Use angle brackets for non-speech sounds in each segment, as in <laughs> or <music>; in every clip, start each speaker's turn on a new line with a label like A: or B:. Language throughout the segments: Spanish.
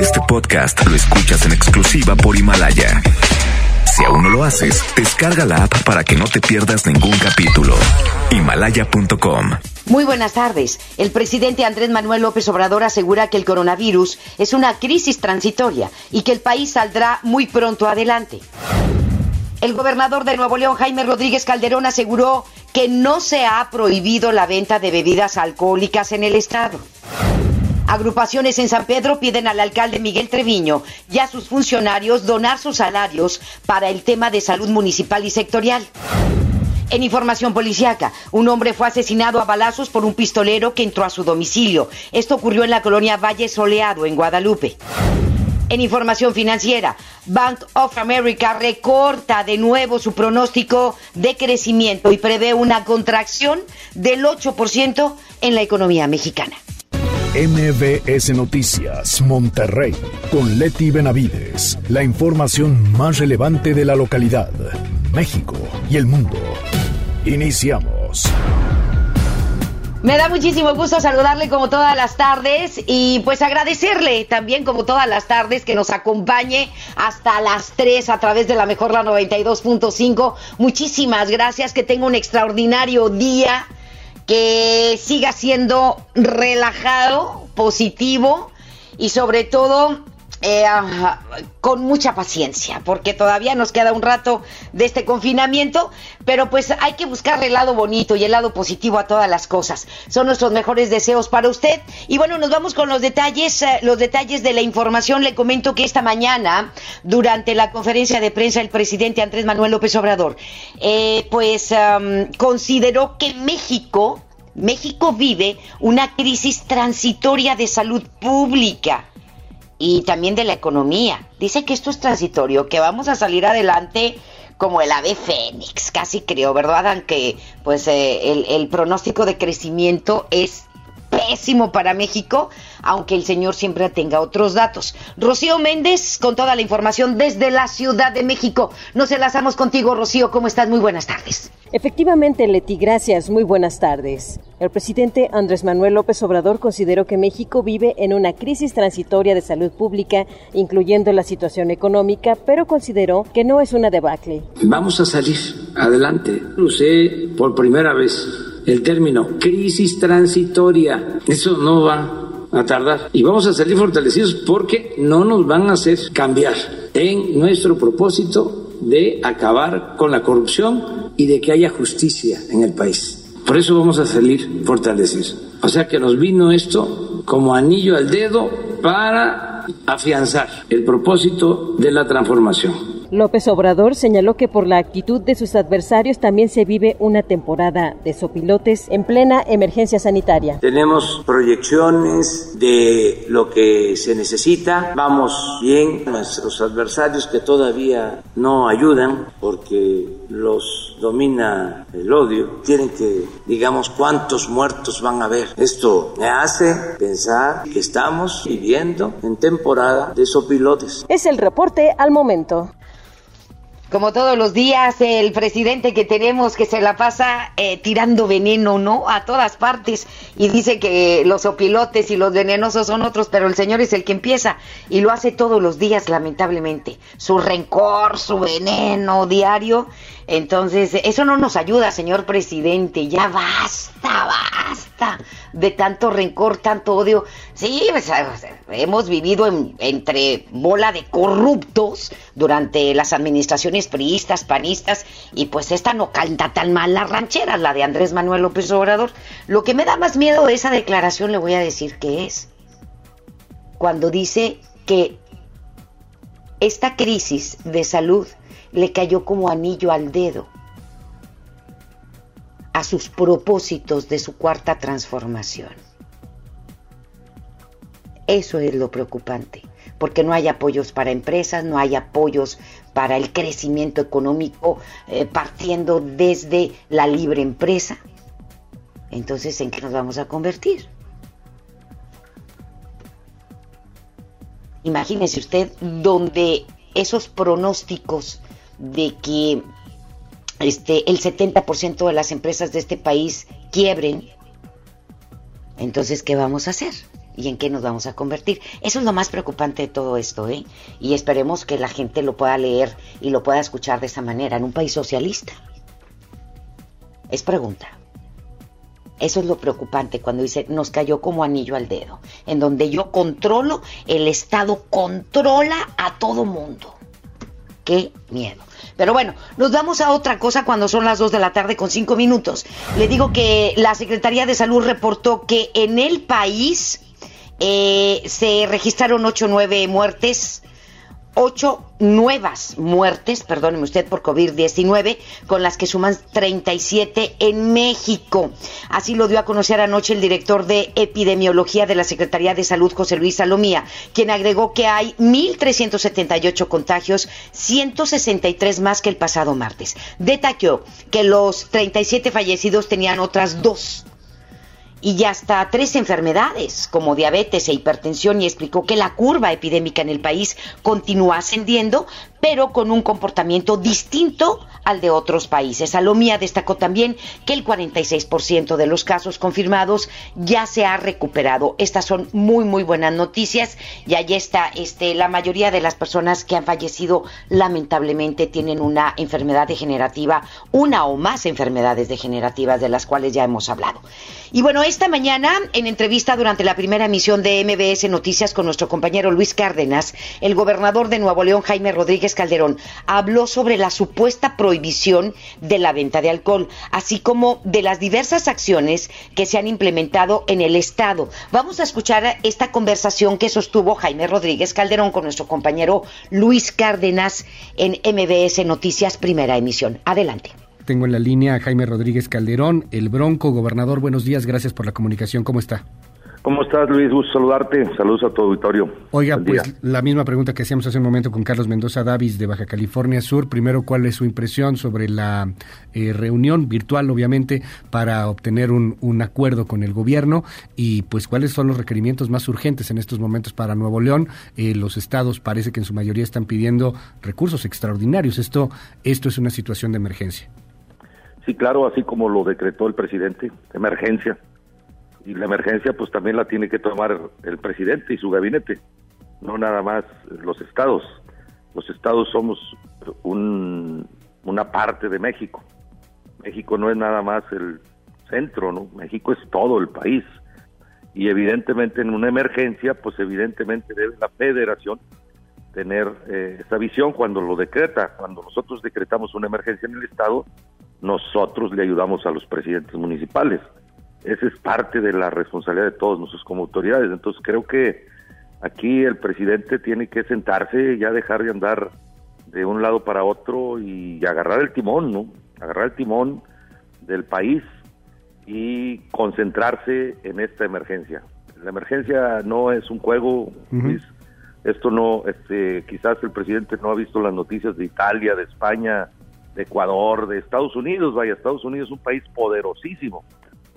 A: Este podcast lo escuchas en exclusiva por Himalaya. Si aún no lo haces, descarga la app para que no te pierdas ningún capítulo. Himalaya.com.
B: Muy buenas tardes. El presidente Andrés Manuel López Obrador asegura que el coronavirus es una crisis transitoria y que el país saldrá muy pronto adelante. El gobernador de Nuevo León, Jaime Rodríguez Calderón, aseguró que no se ha prohibido la venta de bebidas alcohólicas en el estado. Agrupaciones en San Pedro piden al alcalde Miguel Treviño y a sus funcionarios donar sus salarios para el tema de salud municipal y sectorial. En información policiaca, un hombre fue asesinado a balazos por un pistolero que entró a su domicilio. Esto ocurrió en la colonia Valle Soleado, en Guadalupe. En información financiera, Bank of America recorta de nuevo su pronóstico de crecimiento y prevé una contracción del 8% en la economía mexicana.
C: MBS Noticias, Monterrey, con Leti Benavides. La información más relevante de la localidad, México y el mundo. Iniciamos.
B: Me da muchísimo gusto saludarle como todas las tardes y pues agradecerle también como todas las tardes que nos acompañe hasta las 3 a través de la mejor la 92.5. Muchísimas gracias, que tenga un extraordinario día que siga siendo relajado, positivo y sobre todo eh, con mucha paciencia, porque todavía nos queda un rato de este confinamiento, pero pues hay que buscar el lado bonito y el lado positivo a todas las cosas. Son nuestros mejores deseos para usted. Y bueno, nos vamos con los detalles, eh, los detalles de la información. Le comento que esta mañana, durante la conferencia de prensa, el presidente Andrés Manuel López Obrador, eh, pues consideró que México, México vive una crisis transitoria de salud pública y también de la economía. Dice que esto es transitorio, que vamos a salir adelante como el ave fénix, casi creo, ¿verdad? Aunque pues eh, el, el pronóstico de crecimiento es pésimo para México, aunque el señor siempre tenga otros datos. Rocío Méndez, con toda la información desde la Ciudad de México. Nos enlazamos contigo, Rocío. ¿Cómo estás? Muy buenas tardes.
D: Efectivamente, Leti, gracias. Muy buenas tardes. El presidente Andrés Manuel López Obrador consideró que México vive en una crisis transitoria de salud pública, incluyendo la situación económica, pero consideró que no es una debacle.
E: Vamos a salir adelante. Usé por primera vez el término crisis transitoria. Eso no va a tardar. Y vamos a salir fortalecidos porque no nos van a hacer cambiar en nuestro propósito de acabar con la corrupción y de que haya justicia en el país. Por eso vamos a salir fortalecidos. O sea que nos vino esto como anillo al dedo para afianzar el propósito de la transformación.
D: López Obrador señaló que por la actitud de sus adversarios también se vive una temporada de sopilotes en plena emergencia sanitaria.
E: Tenemos proyecciones de lo que se necesita, vamos bien, nuestros adversarios que todavía no ayudan porque los domina el odio, tienen que, digamos, cuántos muertos van a haber. Esto me hace pensar que estamos viviendo en temporada de sopilotes.
D: Es el reporte al momento.
B: Como todos los días, el presidente que tenemos que se la pasa eh, tirando veneno, ¿no? A todas partes. Y dice que los opilotes y los venenosos son otros, pero el señor es el que empieza. Y lo hace todos los días, lamentablemente. Su rencor, su veneno diario. Entonces, eso no nos ayuda, señor presidente. Ya basta, basta de tanto rencor, tanto odio. Sí, hemos vivido entre bola de corruptos durante las administraciones priistas, panistas, y pues esta no canta tan mal la ranchera, la de Andrés Manuel López Obrador. Lo que me da más miedo de esa declaración le voy a decir que es cuando dice que esta crisis de salud le cayó como anillo al dedo a sus propósitos de su cuarta transformación. Eso es lo preocupante, porque no hay apoyos para empresas, no hay apoyos para el crecimiento económico eh, partiendo desde la libre empresa. Entonces, ¿en qué nos vamos a convertir? Imagínese usted donde esos pronósticos de que este, el 70% de las empresas de este país quiebren, entonces, ¿qué vamos a hacer? y en qué nos vamos a convertir. Eso es lo más preocupante de todo esto, ¿eh? Y esperemos que la gente lo pueda leer y lo pueda escuchar de esa manera en un país socialista. Es pregunta. Eso es lo preocupante cuando dice nos cayó como anillo al dedo, en donde yo controlo, el Estado controla a todo mundo. Qué miedo. Pero bueno, nos vamos a otra cosa cuando son las 2 de la tarde con 5 minutos. Le digo que la Secretaría de Salud reportó que en el país eh, se registraron 8 o 9 muertes ocho nuevas muertes, perdóneme usted, por COVID-19, con las que suman 37 en México. Así lo dio a conocer anoche el director de epidemiología de la Secretaría de Salud, José Luis Salomía, quien agregó que hay 1.378 contagios, 163 más que el pasado martes. Detalló que los 37 fallecidos tenían otras dos y hasta tres enfermedades como diabetes e hipertensión y explicó que la curva epidémica en el país continúa ascendiendo, pero con un comportamiento distinto al de otros países. Salomía destacó también que el 46% de los casos confirmados ya se ha recuperado. Estas son muy muy buenas noticias y allí está este la mayoría de las personas que han fallecido lamentablemente tienen una enfermedad degenerativa, una o más enfermedades degenerativas de las cuales ya hemos hablado. Y bueno, esta mañana en entrevista durante la primera emisión de MBS Noticias con nuestro compañero Luis Cárdenas, el gobernador de Nuevo León Jaime Rodríguez Calderón habló sobre la supuesta prohibición de la venta de alcohol, así como de las diversas acciones que se han implementado en el Estado. Vamos a escuchar esta conversación que sostuvo Jaime Rodríguez Calderón con nuestro compañero Luis Cárdenas en MBS Noticias Primera Emisión. Adelante.
F: Tengo en la línea a Jaime Rodríguez Calderón, el Bronco, gobernador. Buenos días, gracias por la comunicación. ¿Cómo está?
G: ¿Cómo estás, Luis? Gusto saludarte. Saludos a tu auditorio.
F: Oiga, pues la misma pregunta que hacíamos hace un momento con Carlos Mendoza Davis de Baja California Sur. Primero, ¿cuál es su impresión sobre la eh, reunión virtual, obviamente, para obtener un, un, acuerdo con el gobierno? Y pues, ¿cuáles son los requerimientos más urgentes en estos momentos para Nuevo León? Eh, los estados parece que en su mayoría están pidiendo recursos extraordinarios. Esto, esto es una situación de emergencia.
G: Sí, claro, así como lo decretó el presidente, emergencia y la emergencia pues también la tiene que tomar el presidente y su gabinete, no nada más los estados. Los estados somos un, una parte de México. México no es nada más el centro, ¿no? México es todo el país. Y evidentemente en una emergencia, pues evidentemente debe la federación tener eh, esa visión cuando lo decreta. Cuando nosotros decretamos una emergencia en el Estado, nosotros le ayudamos a los presidentes municipales esa es parte de la responsabilidad de todos nosotros como autoridades. Entonces creo que aquí el presidente tiene que sentarse ya dejar de andar de un lado para otro y agarrar el timón, ¿no? Agarrar el timón del país y concentrarse en esta emergencia. La emergencia no es un juego, Esto no, este, quizás el presidente no ha visto las noticias de Italia, de España, de Ecuador, de Estados Unidos. Vaya, Estados Unidos es un país poderosísimo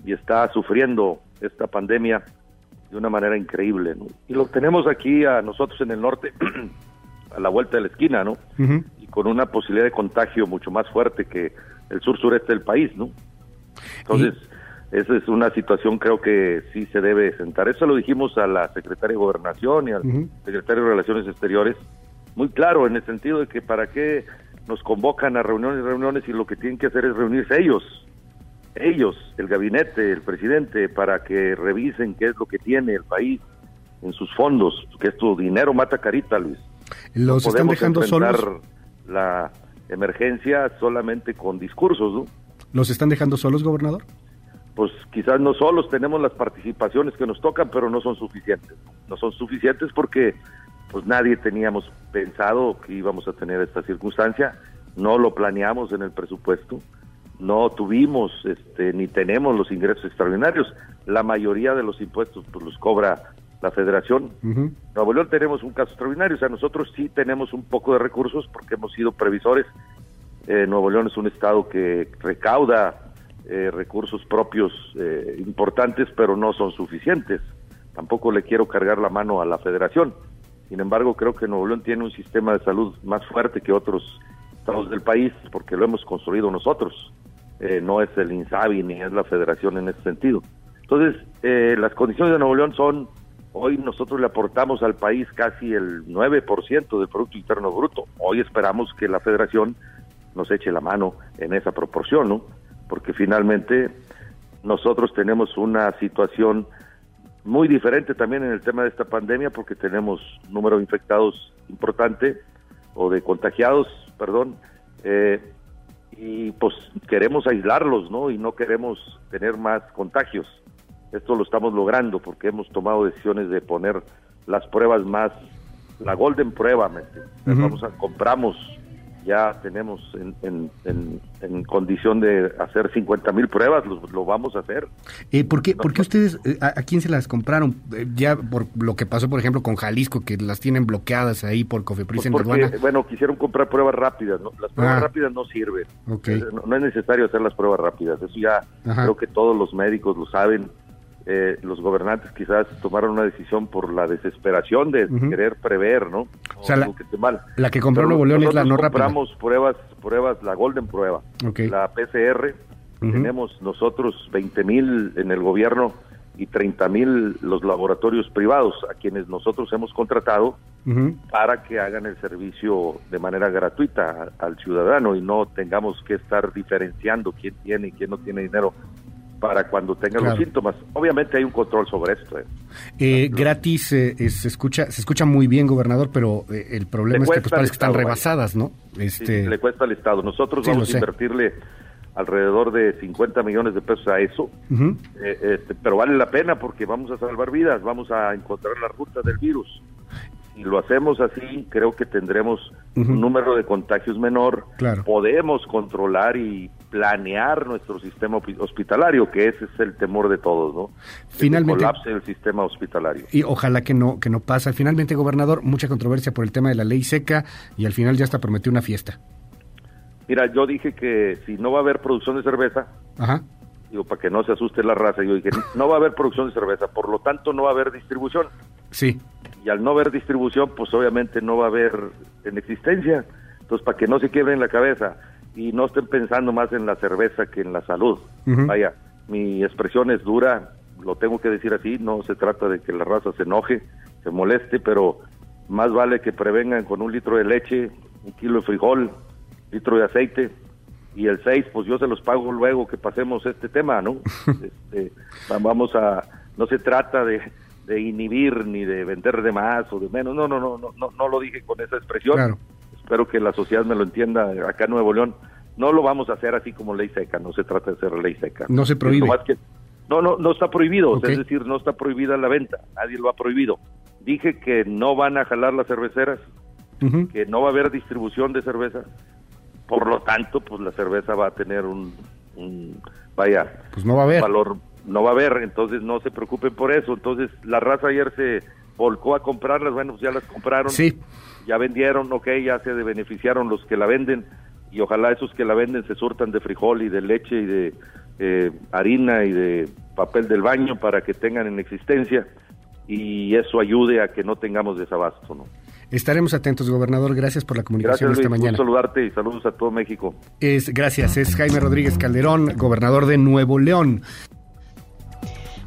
G: y está sufriendo esta pandemia de una manera increíble. Y lo tenemos aquí a nosotros en el norte, <clears throat> a la vuelta de la esquina, ¿no? Y con una posibilidad de contagio mucho más fuerte que el sur-sureste del país, ¿no? Entonces, esa es una situación creo que sí se debe sentar. Eso lo dijimos a la secretaria de Gobernación y al secretario de Relaciones Exteriores, muy claro, en el sentido de que para qué nos convocan a reuniones y reuniones y lo que tienen que hacer es reunirse ellos ellos, el gabinete, el presidente, para que revisen qué es lo que tiene el país en sus fondos, que esto dinero mata carita, Luis.
F: Los están dejando solos.
G: La emergencia solamente con discursos, ¿no?
F: ¿Los están dejando solos, gobernador?
G: Pues quizás no solos, tenemos las participaciones que nos tocan, pero no son suficientes. No son suficientes porque pues nadie teníamos pensado que íbamos a tener esta circunstancia, no lo planeamos en el presupuesto no tuvimos este, ni tenemos los ingresos extraordinarios. La mayoría de los impuestos pues, los cobra la federación. Nuevo León tenemos un caso extraordinario, o sea, nosotros sí tenemos un poco de recursos porque hemos sido previsores. Eh, Nuevo León es un estado que recauda eh, recursos propios eh, importantes, pero no son suficientes. Tampoco le quiero cargar la mano a la federación. Sin embargo, creo que Nuevo León tiene un sistema de salud más fuerte que otros estados del país porque lo hemos construido nosotros. Eh, no es el INSABI ni es la federación en ese sentido. Entonces, eh, las condiciones de Nuevo León son Hoy nosotros le aportamos al país casi el 9% del Producto Interno Bruto. Hoy esperamos que la federación nos eche la mano en esa proporción, ¿no? Porque finalmente nosotros tenemos una situación muy diferente también en el tema de esta pandemia porque tenemos un número de infectados importante o de contagiados, perdón, eh, y pues queremos aislarlos, ¿no? Y no queremos tener más contagios. Esto lo estamos logrando porque hemos tomado decisiones de poner las pruebas más, la golden prueba, Vamos a, compramos ya tenemos en, en, condición de hacer 50 mil pruebas, lo, vamos a hacer.
F: Eh, ¿por, qué, ustedes, eh, a, quién se las compraron? Eh, ya por lo que pasó, por ejemplo, con Jalisco, que las tienen bloqueadas ahí por Cofepris
G: pues en Bueno, quisieron comprar pruebas rápidas, ¿no? Las pruebas ah. rápidas no sirven. No, es necesario hacer las pruebas rápidas, eso ya creo que todos los médicos lo saben eh, los gobernantes quizás tomaron una decisión por la desesperación de querer prever, ¿no?
F: O, sea, la, que mal. la que compró Nuevo León es la no rápida.
G: compramos pruebas, pruebas, la Golden Prueba, la PCR, tenemos nosotros 20 mil en el gobierno y 30 mil los laboratorios privados a quienes nosotros hemos contratado para que hagan el servicio de manera gratuita al ciudadano y no tengamos que estar diferenciando quién tiene y quién no tiene dinero para cuando tengan los síntomas. Obviamente hay un control sobre esto. ¿eh?
F: Eh, gratis eh, se escucha se escucha muy bien, gobernador, pero el problema es que pues, parece que están rebasadas, ¿no?
G: Este... le cuesta al Estado. Nosotros vamos a invertirle alrededor de 50 millones de pesos a eso, este, pero vale la pena porque vamos a salvar vidas, vamos a encontrar la ruta del virus si lo hacemos así, creo que tendremos un número de contagios menor. Podemos controlar y planear nuestro sistema hospitalario, que ese es el temor de todos, ¿no?
F: Finalmente.
G: colapse el sistema hospitalario.
F: Y ojalá que no, que no pasa. Finalmente, gobernador, mucha controversia por el tema de la ley seca y al final ya hasta prometió una fiesta.
G: Mira, yo dije que si no va a haber producción de cerveza, digo, para que no se asuste la raza, yo dije, no va a haber producción de cerveza, por lo tanto no va a haber distribución.
F: Sí
G: y al no haber distribución, pues obviamente no va a haber en existencia. Entonces, para que no se quiebren la cabeza y no estén pensando más en la cerveza que en la salud. Vaya, mi expresión es dura, lo tengo que decir así, no se trata de que la raza se enoje, se moleste, pero más vale que prevengan con un litro de leche, un kilo de frijol, litro de aceite, y el 6, pues yo se los pago luego que pasemos este tema, ¿no? <laughs> Este, vamos a, no se trata de, de inhibir ni de vender de más o de menos. No, no, no, no, no, no lo dije con esa expresión. Espero que la sociedad me lo entienda acá en Nuevo León. No lo vamos a hacer así como ley seca, no se trata de hacer ley seca.
F: No se prohíbe.
G: no, no, no está prohibido, es decir, no está prohibida la venta, nadie lo ha prohibido. Dije que no van a jalar las cerveceras, que no va a haber distribución de cerveza, por lo tanto, pues la cerveza va a tener un, vaya,
F: pues no va a haber.
G: valor no va a haber, entonces no se preocupen por eso. Entonces la raza ayer se volcó a comprarlas, bueno, pues ya las compraron,
F: sí.
G: ya vendieron, ok, ya se beneficiaron los que la venden y ojalá esos que la venden se surtan de frijol y de leche y de eh, harina y de papel del baño para que tengan en existencia y eso ayude a que no tengamos desabasto, ¿no?
F: Estaremos atentos, gobernador. Gracias por la comunicación esta mañana.
G: saludarte y saludos a todo México.
F: Es, gracias. Es Jaime Rodríguez Calderón, gobernador de Nuevo León.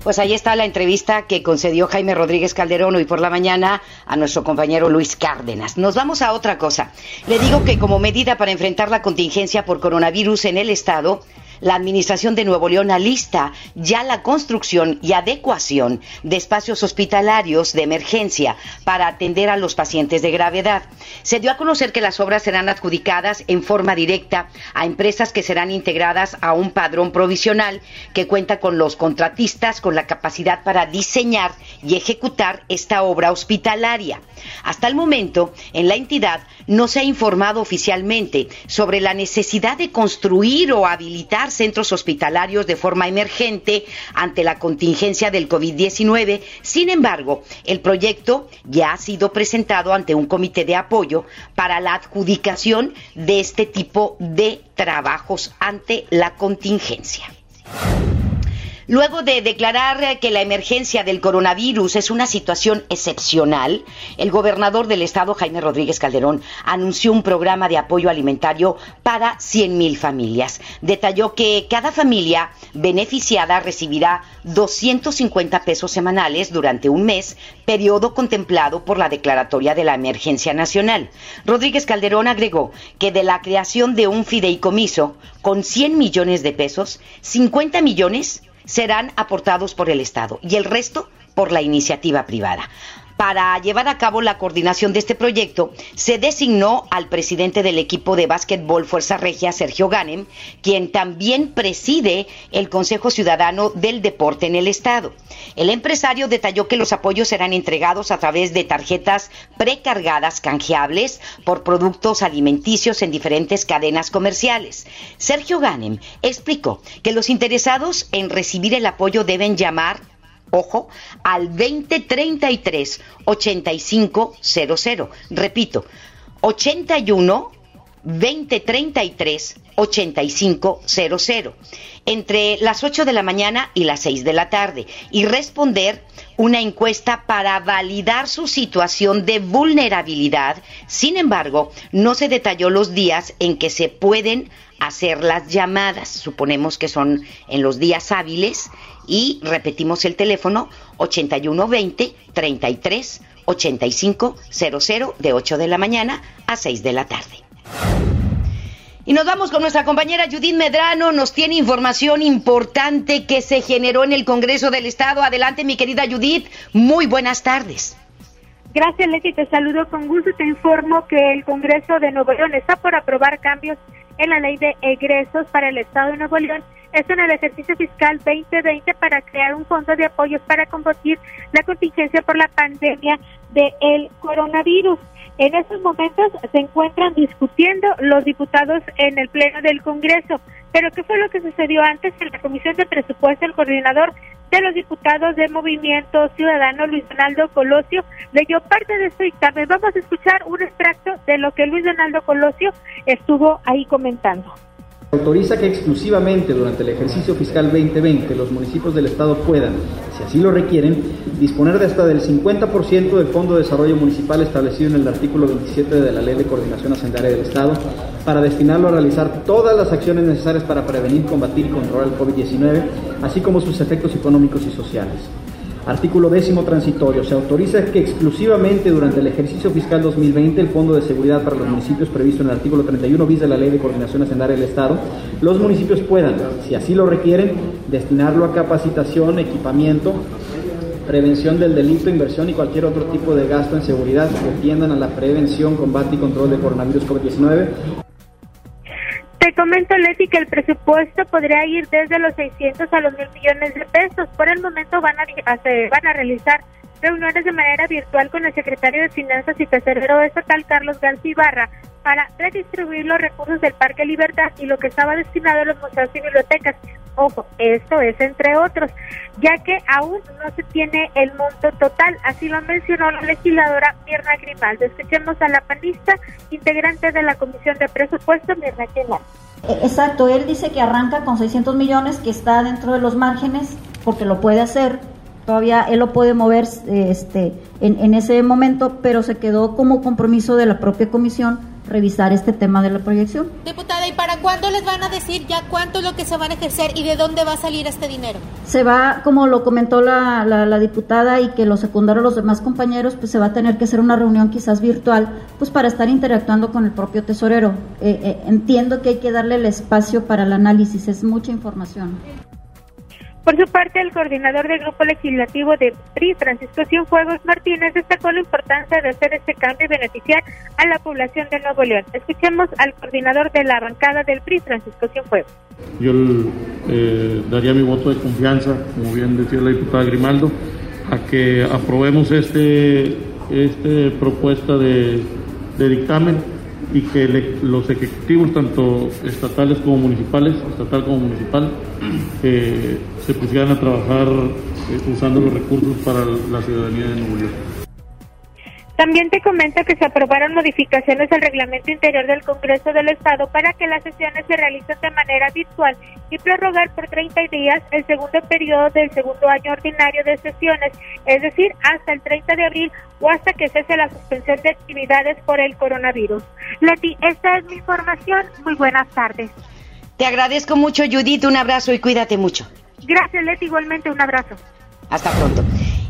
B: Pues ahí está la entrevista que concedió Jaime Rodríguez Calderón hoy por la mañana a nuestro compañero Luis Cárdenas. Nos vamos a otra cosa. Le digo que como medida para enfrentar la contingencia por coronavirus en el Estado, la Administración de Nuevo León alista ya la construcción y adecuación de espacios hospitalarios de emergencia para atender a los pacientes de gravedad. Se dio a conocer que las obras serán adjudicadas en forma directa a empresas que serán integradas a un padrón provisional que cuenta con los contratistas con la capacidad para diseñar y ejecutar esta obra hospitalaria. Hasta el momento, en la entidad no se ha informado oficialmente sobre la necesidad de construir o habilitar centros hospitalarios de forma emergente ante la contingencia del COVID-19. Sin embargo, el proyecto ya ha sido presentado ante un comité de apoyo para la adjudicación de este tipo de trabajos ante la contingencia. Luego de declarar que la emergencia del coronavirus es una situación excepcional, el gobernador del estado, Jaime Rodríguez Calderón, anunció un programa de apoyo alimentario para 100.000 familias. Detalló que cada familia beneficiada recibirá 250 pesos semanales durante un mes, periodo contemplado por la declaratoria de la emergencia nacional. Rodríguez Calderón agregó que de la creación de un fideicomiso con 100 millones de pesos, 50 millones serán aportados por el Estado y el resto por la iniciativa privada. Para llevar a cabo la coordinación de este proyecto, se designó al presidente del equipo de básquetbol Fuerza Regia, Sergio Ganem, quien también preside el Consejo Ciudadano del Deporte en el Estado. El empresario detalló que los apoyos serán entregados a través de tarjetas precargadas canjeables por productos alimenticios en diferentes cadenas comerciales. Sergio Ganem explicó que los interesados en recibir el apoyo deben llamar ojo, al 2033 8500. Repito, 81 2033 8500 entre las 8 de la mañana y las 6 de la tarde y responder una encuesta para validar su situación de vulnerabilidad. Sin embargo, no se detalló los días en que se pueden hacer las llamadas. Suponemos que son en los días hábiles y repetimos el teléfono 8120 33 85 00 de 8 de la mañana a 6 de la tarde. Y nos vamos con nuestra compañera Judith Medrano, nos tiene información importante que se generó en el Congreso del Estado. Adelante, mi querida Judith, muy buenas tardes.
H: Gracias, Leti, te saludo con gusto. Te informo que el Congreso de Nuevo León está por aprobar cambios en la ley de egresos para el Estado de Nuevo León es en el ejercicio fiscal 2020 para crear un fondo de apoyos para combatir la contingencia por la pandemia del coronavirus. En estos momentos se encuentran discutiendo los diputados en el Pleno del Congreso. Pero ¿qué fue lo que sucedió antes en la Comisión de Presupuesto? El coordinador de los diputados del Movimiento Ciudadano, Luis Donaldo Colosio, leyó parte de este dictamen. Vamos a escuchar un extracto de lo que Luis Donaldo Colosio estuvo ahí comentando.
I: Autoriza que exclusivamente durante el ejercicio fiscal 2020 los municipios del Estado puedan, si así lo requieren, disponer de hasta del 50% del Fondo de Desarrollo Municipal establecido en el artículo 27 de la Ley de Coordinación Hacendaria del Estado para destinarlo a realizar todas las acciones necesarias para prevenir, combatir y controlar el COVID-19, así como sus efectos económicos y sociales. Artículo décimo transitorio. Se autoriza que exclusivamente durante el ejercicio fiscal 2020 el Fondo de Seguridad para los municipios previsto en el artículo 31 bis de la Ley de Coordinación Hacendaria del Estado, los municipios puedan, si así lo requieren, destinarlo a capacitación, equipamiento, prevención del delito, inversión y cualquier otro tipo de gasto en seguridad que tiendan a la prevención, combate y control del coronavirus COVID-19
H: te comento, Leti, que el presupuesto podría ir desde los 600 a los mil millones de pesos. Por el momento van a, van a realizar reuniones de manera virtual con el secretario de Finanzas y Tesorero Estatal, Carlos García Ibarra, para redistribuir los recursos del Parque Libertad y lo que estaba destinado a los museos y bibliotecas. Ojo, esto es entre otros, ya que aún no se tiene el monto total, así lo mencionó la legisladora Mirna Grimaldo. Escuchemos a la panista, integrante de la Comisión de Presupuesto, Mirna Grimaldo.
J: Eh, exacto, él dice que arranca con 600 millones, que está dentro de los márgenes, porque lo puede hacer, todavía él lo puede mover este, en, en ese momento, pero se quedó como compromiso de la propia comisión revisar este tema de la proyección.
K: Diputada, ¿y para cuándo les van a decir ya cuánto es lo que se van a ejercer y de dónde va a salir este dinero?
J: Se va, como lo comentó la, la, diputada y que lo secundaron los demás compañeros, pues se va a tener que hacer una reunión quizás virtual, pues para estar interactuando con el propio tesorero. Eh, eh, entiendo que hay que darle el espacio para el análisis, es mucha información.
H: Por su parte, el coordinador del Grupo Legislativo de PRI, Francisco Cienfuegos Martínez, destacó la importancia de hacer este cambio y beneficiar a la población de Nuevo León. Escuchemos al coordinador de la bancada del PRI, Francisco Cienfuegos.
L: Yo eh, daría mi voto de confianza, como bien decía la diputada Grimaldo, a que aprobemos este, este propuesta de, de dictamen y que los ejecutivos, tanto estatales como municipales, estatal como municipal, eh, se pusieran a trabajar eh, usando los recursos para la ciudadanía de Nuevo León.
H: También te comento que se aprobaron modificaciones al reglamento interior del Congreso del Estado para que las sesiones se realicen de manera virtual y prorrogar por 30 días el segundo periodo del segundo año ordinario de sesiones, es decir, hasta el 30 de abril o hasta que cese la suspensión de actividades por el coronavirus. Leti, esta es mi información. Muy buenas tardes.
B: Te agradezco mucho, Judith. Un abrazo y cuídate mucho.
H: Gracias, Leti. Igualmente, un abrazo.
B: Hasta pronto.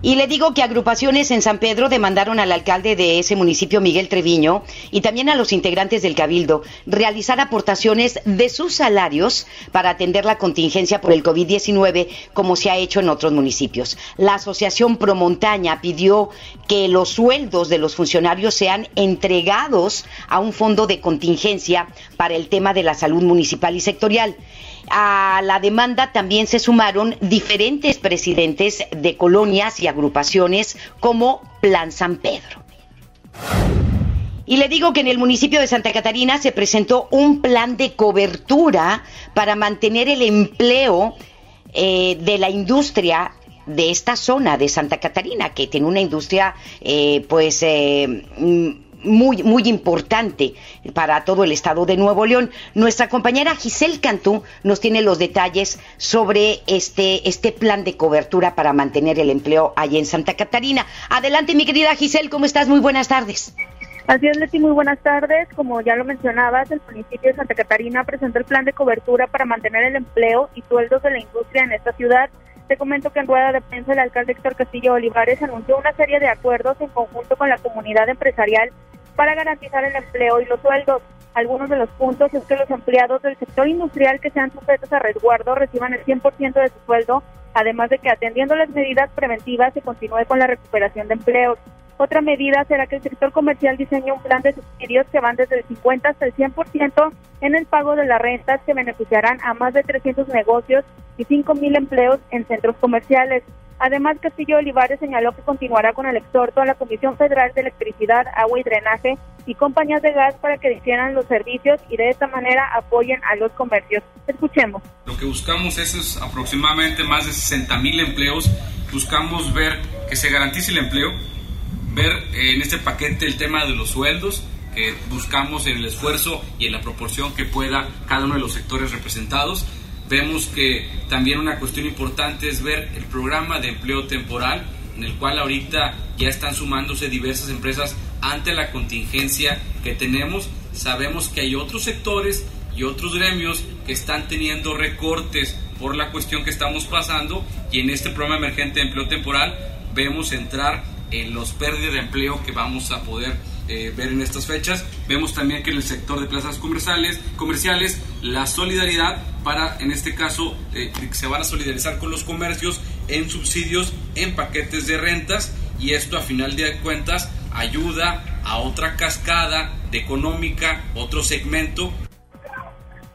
B: Y le digo que agrupaciones en San Pedro demandaron al alcalde de ese municipio, Miguel Treviño, y también a los integrantes del Cabildo, realizar aportaciones de sus salarios para atender la contingencia por el COVID-19, como se ha hecho en otros municipios. La Asociación Promontaña pidió que los sueldos de los funcionarios sean entregados a un fondo de contingencia para el tema de la salud municipal y sectorial. A la demanda también se sumaron diferentes presidentes de colonias y agrupaciones como Plan San Pedro. Y le digo que en el municipio de Santa Catarina se presentó un plan de cobertura para mantener el empleo eh, de la industria de esta zona de Santa Catarina, que tiene una industria eh, pues eh, muy, muy importante para todo el estado de Nuevo León. Nuestra compañera Giselle Cantú nos tiene los detalles sobre este, este plan de cobertura para mantener el empleo allí en Santa Catarina. Adelante, mi querida Giselle, ¿cómo estás? Muy buenas tardes.
M: Así es, Leti, muy buenas tardes. Como ya lo mencionabas, el municipio de Santa Catarina presentó el plan de cobertura para mantener el empleo y sueldos de la industria en esta ciudad. Te comento que en rueda de prensa el alcalde Héctor Castillo Olivares anunció una serie de acuerdos en conjunto con la comunidad empresarial para garantizar el empleo y los sueldos. Algunos de los puntos es que los empleados del sector industrial que sean sujetos a resguardo reciban el 100% de su sueldo, además de que atendiendo las medidas preventivas se continúe con la recuperación de empleos. Otra medida será que el sector comercial diseñe un plan de subsidios que van desde el 50 hasta el 100% en el pago de las rentas que beneficiarán a más de 300 negocios y 5.000 empleos en centros comerciales. Además, Castillo Olivares señaló que continuará con el exhorto a la Comisión Federal de Electricidad, Agua y Drenaje y compañías de gas para que difieran los servicios y de esta manera apoyen a los comercios. Escuchemos.
N: Lo que buscamos es, aproximadamente más de 60 mil empleos. Buscamos ver que se garantice el empleo, ver en este paquete el tema de los sueldos, que buscamos en el esfuerzo y en la proporción que pueda cada uno de los sectores representados Vemos que también una cuestión importante es ver el programa de empleo temporal, en el cual ahorita ya están sumándose diversas empresas ante la contingencia que tenemos. Sabemos que hay otros sectores y otros gremios que están teniendo recortes por la cuestión que estamos pasando y en este programa emergente de empleo temporal vemos entrar en los pérdidas de empleo que vamos a poder eh, ver en estas fechas. Vemos también que en el sector de plazas comerciales, comerciales la solidaridad para, en este caso, eh, se van a solidarizar con los comercios en subsidios, en paquetes de rentas y esto a final de cuentas ayuda a otra cascada de económica, otro segmento.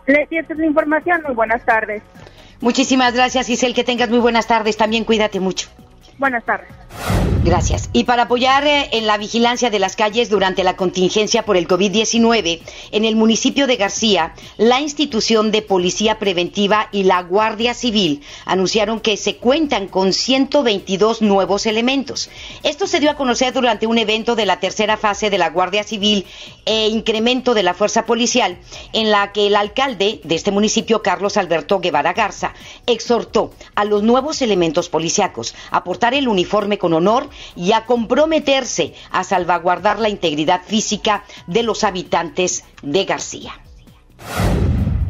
M: Leti, esta es la información. Muy buenas tardes.
B: Muchísimas gracias, Isel. Que tengas muy buenas tardes. También cuídate mucho.
M: Buenas tardes.
B: Gracias. Y para apoyar eh, en la vigilancia de las calles durante la contingencia por el COVID-19, en el municipio de García, la institución de Policía Preventiva y la Guardia Civil anunciaron que se cuentan con 122 nuevos elementos. Esto se dio a conocer durante un evento de la tercera fase de la Guardia Civil e incremento de la fuerza policial, en la que el alcalde de este municipio, Carlos Alberto Guevara Garza, exhortó a los nuevos elementos policíacos a portar el uniforme con honor y a comprometerse a salvaguardar la integridad física de los habitantes de García.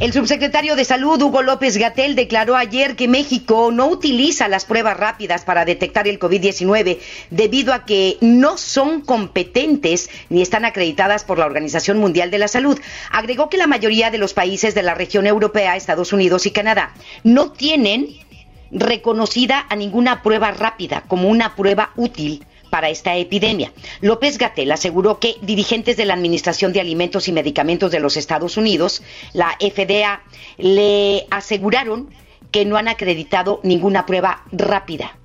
B: El subsecretario de Salud, Hugo López Gatel, declaró ayer que México no utiliza las pruebas rápidas para detectar el COVID-19 debido a que no son competentes ni están acreditadas por la Organización Mundial de la Salud. Agregó que la mayoría de los países de la región europea, Estados Unidos y Canadá, no tienen reconocida a ninguna prueba rápida como una prueba útil para esta epidemia. López Gatel aseguró que dirigentes de la Administración de Alimentos y Medicamentos de los Estados Unidos, la FDA, le aseguraron que no han acreditado ninguna prueba rápida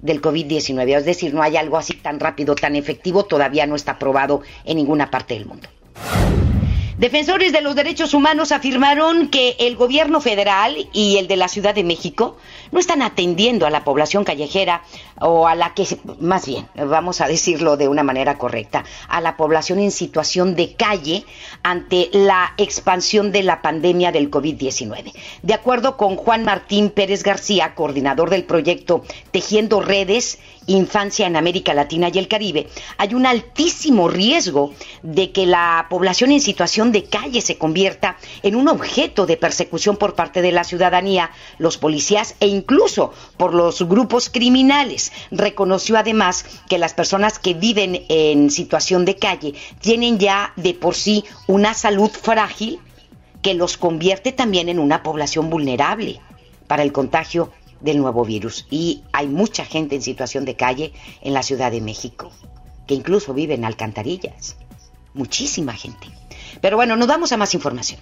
B: del COVID-19. Es decir, no hay algo así tan rápido, tan efectivo, todavía no está probado en ninguna parte del mundo. Defensores de los derechos humanos afirmaron que el gobierno federal y el de la Ciudad de México no están atendiendo a la población callejera o a la que, más bien, vamos a decirlo de una manera correcta, a la población en situación de calle ante la expansión de la pandemia del COVID-19. De acuerdo con Juan Martín Pérez García, coordinador del proyecto Tejiendo Redes, infancia en América Latina y el Caribe, hay un altísimo riesgo de que la población en situación de calle se convierta en un objeto de persecución por parte de la ciudadanía, los policías e incluso por los grupos criminales. Reconoció además que las personas que viven en situación de calle tienen ya de por sí una salud frágil que los convierte también en una población vulnerable para el contagio del nuevo virus. Y hay mucha gente en situación de calle en la Ciudad de México, que incluso vive en alcantarillas. Muchísima gente. Pero bueno, nos damos a más información.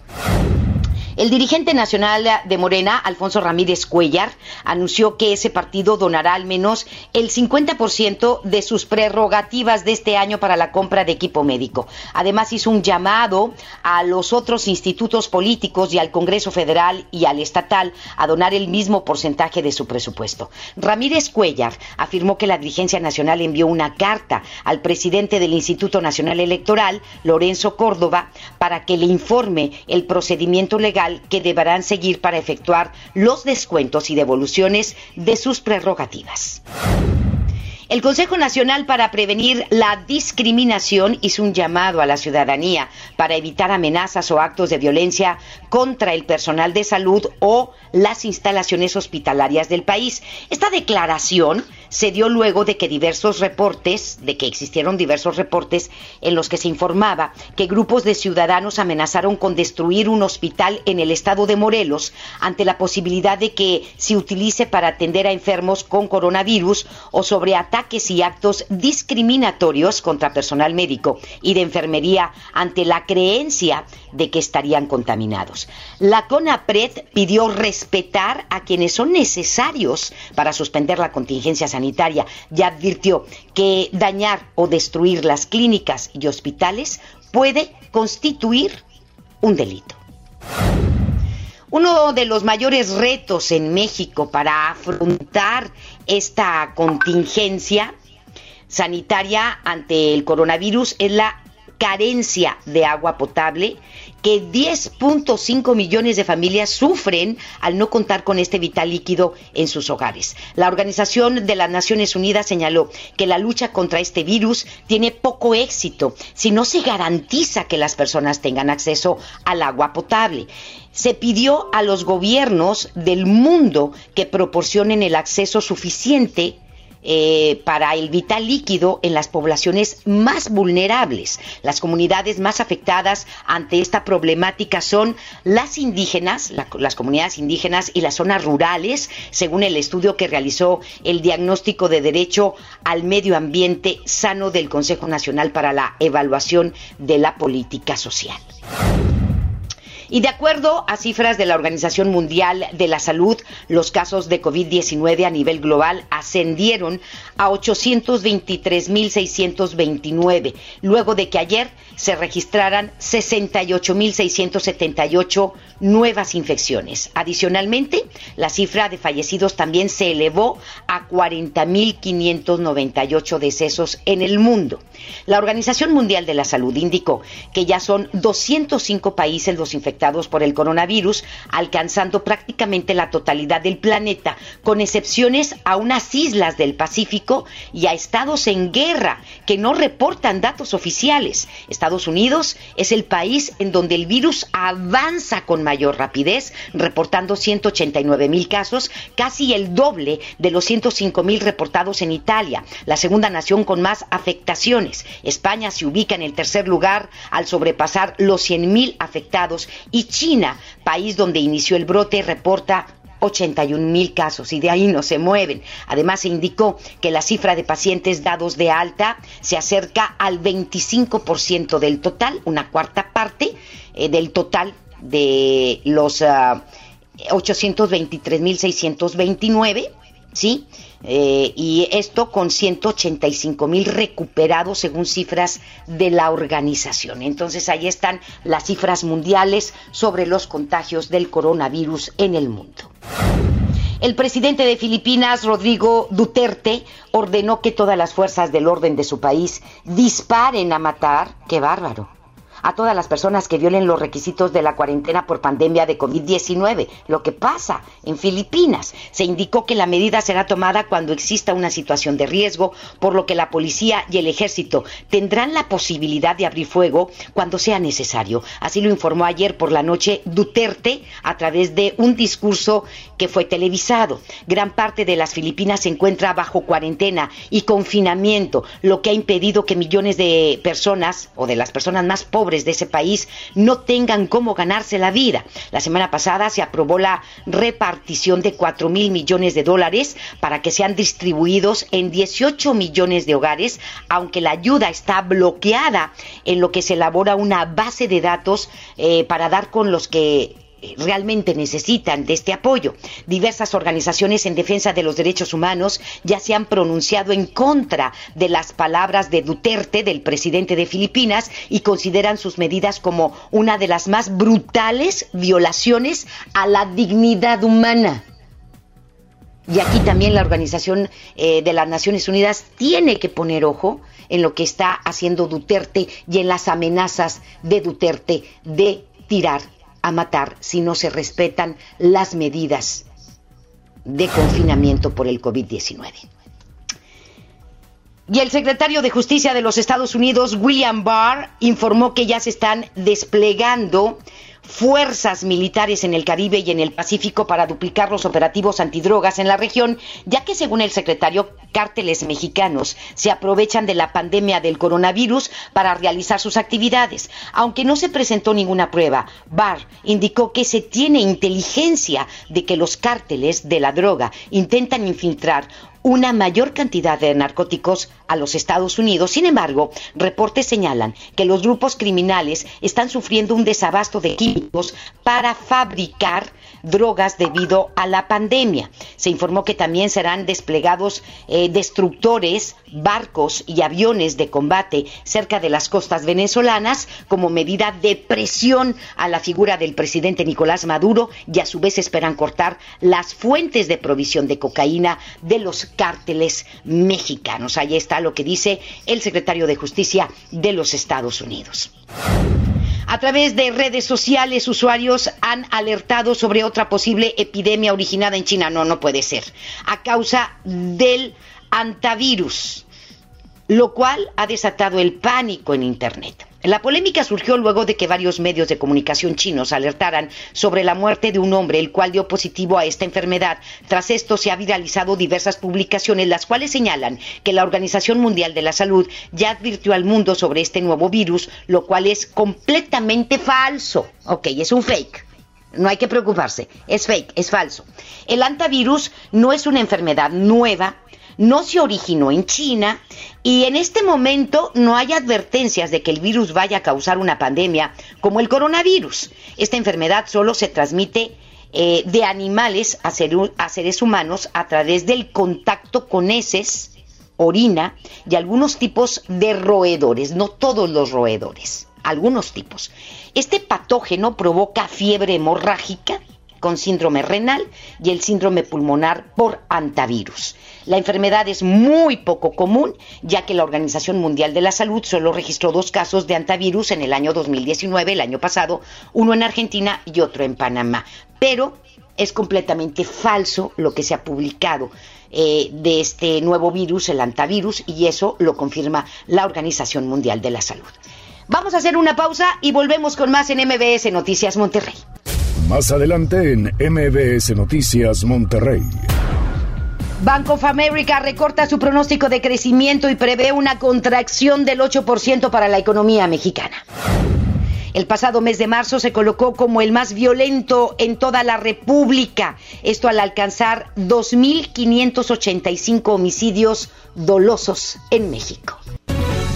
B: El dirigente nacional de Morena, Alfonso Ramírez Cuellar, anunció que ese partido donará al menos el 50% de sus prerrogativas de este año para la compra de equipo médico. Además, hizo un llamado a los otros institutos políticos y al Congreso Federal y al estatal a donar el mismo porcentaje de su presupuesto. Ramírez Cuellar afirmó que la dirigencia nacional envió una carta al presidente del Instituto Nacional Electoral, Lorenzo Córdoba, para que le informe el procedimiento legal que deberán seguir para efectuar los descuentos y devoluciones de sus prerrogativas. El Consejo Nacional para Prevenir la Discriminación hizo un llamado a la ciudadanía para evitar amenazas o actos de violencia contra el personal de salud o las instalaciones hospitalarias del país. Esta declaración se dio luego de que diversos reportes, de que existieron diversos reportes en los que se informaba que grupos de ciudadanos amenazaron con destruir un hospital en el estado de Morelos ante la posibilidad de que se utilice para atender a enfermos con coronavirus o sobre ataques y actos discriminatorios contra personal médico y de enfermería ante la creencia de que estarían contaminados. La CONAPRED pidió respetar a quienes son necesarios para suspender la contingencia sanitaria sanitaria ya advirtió que dañar o destruir las clínicas y hospitales puede constituir un delito. Uno de los mayores retos en México para afrontar esta contingencia sanitaria ante el coronavirus es la carencia de agua potable que 10.5 millones de familias sufren al no contar con este vital líquido en sus hogares. La Organización de las Naciones Unidas señaló que la lucha contra este virus tiene poco éxito si no se garantiza que las personas tengan acceso al agua potable. Se pidió a los gobiernos del mundo que proporcionen el acceso suficiente eh, para el vital líquido en las poblaciones más vulnerables. Las comunidades más afectadas ante esta problemática son las indígenas, las comunidades indígenas y las zonas rurales, según el estudio que realizó el diagnóstico de derecho al medio ambiente sano del Consejo Nacional para la Evaluación de la Política Social. Y de acuerdo a cifras de la Organización Mundial de la Salud, los casos de COVID-19 a nivel global ascendieron a 823.629, luego de que ayer se registraran 68.678 nuevas infecciones. Adicionalmente, la cifra de fallecidos también se elevó a 40.598 decesos en el mundo. La Organización Mundial de la Salud indicó que ya son 205 países los infectados por el coronavirus, alcanzando prácticamente la totalidad del planeta, con excepciones a unas islas del Pacífico y a estados en guerra que no reportan datos oficiales. Estados Unidos es el país en donde el virus avanza con mayor rapidez, reportando 189 mil casos, casi el doble de los 105 mil reportados en Italia, la segunda nación con más afectaciones. España se ubica en el tercer lugar al sobrepasar los 100 mil afectados y China, país donde inició el brote, reporta 81 mil casos y de ahí no se mueven. Además, se indicó que la cifra de pacientes dados de alta se acerca al 25% del total, una cuarta parte eh, del total de los uh, ah, 823.629, ¿sí? Eh, y esto con 185 mil recuperados según cifras de la organización. Entonces ahí están las cifras mundiales sobre los contagios del coronavirus en el mundo. El presidente de Filipinas, Rodrigo Duterte, ordenó que todas las fuerzas del orden de su país disparen a matar. ¡Qué bárbaro! A todas las personas que violen los requisitos de la cuarentena por pandemia de COVID-19. Lo que pasa en Filipinas. Se indicó que la medida será tomada cuando exista una situación de riesgo, por lo que la policía y el ejército tendrán la posibilidad de abrir fuego cuando sea necesario. Así lo informó ayer por la noche Duterte a través de un discurso que fue televisado. Gran parte de las Filipinas se encuentra bajo cuarentena y confinamiento, lo que ha impedido que millones de personas o de las personas más pobres de ese país no tengan cómo ganarse la vida. La semana pasada se aprobó la repartición de 4 mil millones de dólares para que sean distribuidos en 18 millones de hogares, aunque la ayuda está bloqueada en lo que se elabora una base de datos eh, para dar con los que realmente necesitan de este apoyo. Diversas organizaciones en defensa de los derechos humanos ya se han pronunciado en contra de las palabras de Duterte, del presidente de Filipinas, y consideran sus medidas como una de las más brutales violaciones a la dignidad humana. Y aquí también la Organización eh, de las Naciones Unidas tiene que poner ojo en lo que está haciendo Duterte y en las amenazas de Duterte de tirar a matar si no se respetan las medidas de confinamiento por el COVID-19. Y el secretario de Justicia de los Estados Unidos, William Barr, informó que ya se están desplegando fuerzas militares en el Caribe y en el Pacífico para duplicar los operativos antidrogas en la región, ya que según el secretario, cárteles mexicanos se aprovechan de la pandemia del coronavirus para realizar sus actividades. Aunque no se presentó ninguna prueba, Barr indicó que se tiene inteligencia de que los cárteles de la droga intentan infiltrar una mayor cantidad de narcóticos a los Estados Unidos. Sin embargo, reportes señalan que los grupos criminales están sufriendo un desabasto de químicos para fabricar drogas debido a la pandemia. Se informó que también serán desplegados eh, destructores, barcos y aviones de combate cerca de las costas venezolanas como medida de presión a la figura del presidente Nicolás Maduro y a su vez esperan cortar las fuentes de provisión de cocaína de los cárteles mexicanos. Ahí está lo que dice el secretario de Justicia de los Estados Unidos. A través de redes sociales, usuarios han alertado sobre otra posible epidemia originada en China. No, no puede ser. A causa del antivirus, lo cual ha desatado el pánico en Internet. La polémica surgió luego de que varios medios de comunicación chinos alertaran sobre la muerte de un hombre, el cual dio positivo a esta enfermedad. Tras esto se han viralizado diversas publicaciones, las cuales señalan que la Organización Mundial de la Salud ya advirtió al mundo sobre este nuevo virus, lo cual es completamente falso. Ok, es un fake. No hay que preocuparse, es fake, es falso. El antivirus no es una enfermedad nueva, no se originó en China y en este momento no hay advertencias de que el virus vaya a causar una pandemia como el coronavirus. Esta enfermedad solo se transmite eh, de animales a, a seres humanos a través del contacto con heces, orina y algunos tipos de roedores, no todos los roedores, algunos tipos. Este patógeno provoca fiebre hemorrágica, con síndrome renal y el síndrome pulmonar por antivirus. La enfermedad es muy poco común, ya que la Organización Mundial de la Salud solo registró dos casos de antivirus en el año 2019, el año pasado, uno en Argentina y otro en Panamá. Pero es completamente falso lo que se ha publicado eh, de este nuevo virus, el antivirus, y eso lo confirma la Organización Mundial de la Salud. Vamos a hacer una pausa y volvemos con más en MBS Noticias Monterrey.
C: Más adelante en MBS Noticias Monterrey.
B: Bank of America recorta su pronóstico de crecimiento y prevé una contracción del 8% para la economía mexicana. El pasado mes de marzo se colocó como el más violento en toda la República, esto al alcanzar 2.585 homicidios dolosos en México.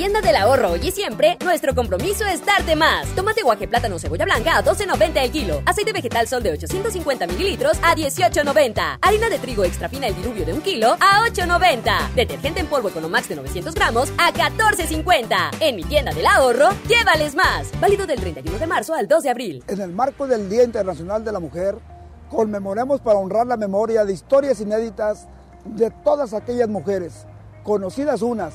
O: Tienda del ahorro hoy y siempre, nuestro compromiso es darte más. Tomate guaje, plátano, cebolla blanca a 12.90 el kilo. Aceite vegetal sol de 850 mililitros a 18.90. Harina de trigo extra fina el diluvio de un kilo a 8.90. Detergente en polvo Economax de 900 gramos a 14.50. En mi tienda del ahorro, llévales más. Válido del 31 de marzo al 2 de abril.
P: En el marco del Día Internacional de la Mujer, conmemoremos para honrar la memoria de historias inéditas de todas aquellas mujeres, conocidas unas,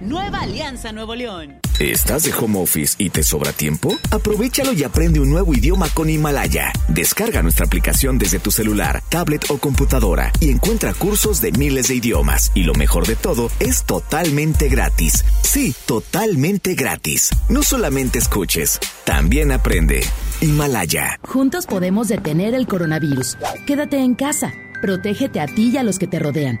Q: Nueva Alianza Nuevo León.
A: ¿Estás de home office y te sobra tiempo? Aprovechalo y aprende un nuevo idioma con Himalaya. Descarga nuestra aplicación desde tu celular, tablet o computadora y encuentra cursos de miles de idiomas. Y lo mejor de todo, es totalmente gratis. Sí, totalmente gratis. No solamente escuches, también aprende. Himalaya.
R: Juntos podemos detener el coronavirus. Quédate en casa. Protégete a ti y a los que te rodean.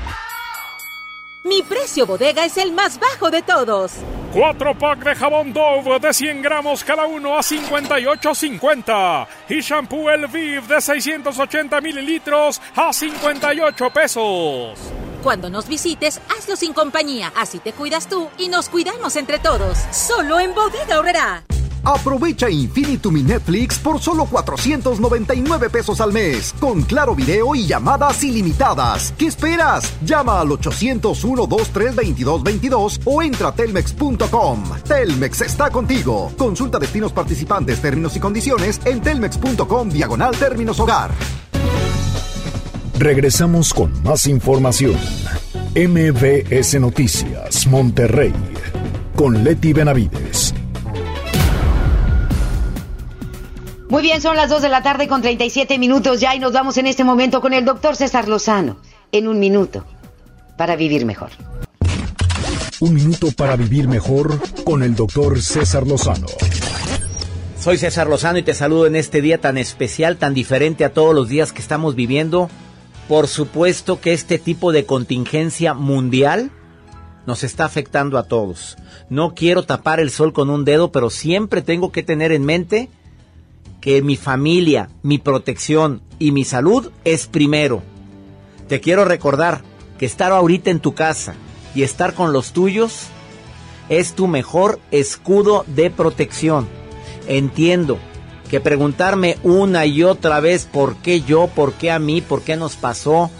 Q: Mi precio bodega es el más bajo de todos.
S: Cuatro pack de jabón Dove de 100 gramos cada uno a 58.50. Y shampoo El Viv de 680 mililitros a 58 pesos.
Q: Cuando nos visites, hazlo sin compañía. Así te cuidas tú y nos cuidamos entre todos. Solo en Bodega Horrera.
T: Aprovecha Infinitum mi Netflix por solo 499 pesos al mes, con claro video y llamadas ilimitadas. ¿Qué esperas? Llama al 801-232222 o entra a telmex.com. Telmex está contigo. Consulta destinos participantes, términos y condiciones en telmex.com diagonal términos hogar.
C: Regresamos con más información. MBS Noticias, Monterrey, con Leti Benavides.
B: Muy bien, son las 2 de la tarde con 37 minutos ya y nos vamos en este momento con el doctor César Lozano. En un minuto, para vivir mejor.
C: Un minuto para vivir mejor con el doctor César Lozano.
U: Soy César Lozano y te saludo en este día tan especial, tan diferente a todos los días que estamos viviendo. Por supuesto que este tipo de contingencia mundial nos está afectando a todos. No quiero tapar el sol con un dedo, pero siempre tengo que tener en mente que mi familia, mi protección y mi salud es primero. Te quiero recordar que estar ahorita en tu casa y estar con los tuyos es tu mejor escudo de protección. Entiendo que preguntarme una y otra vez por qué yo, por qué a mí, por qué nos pasó,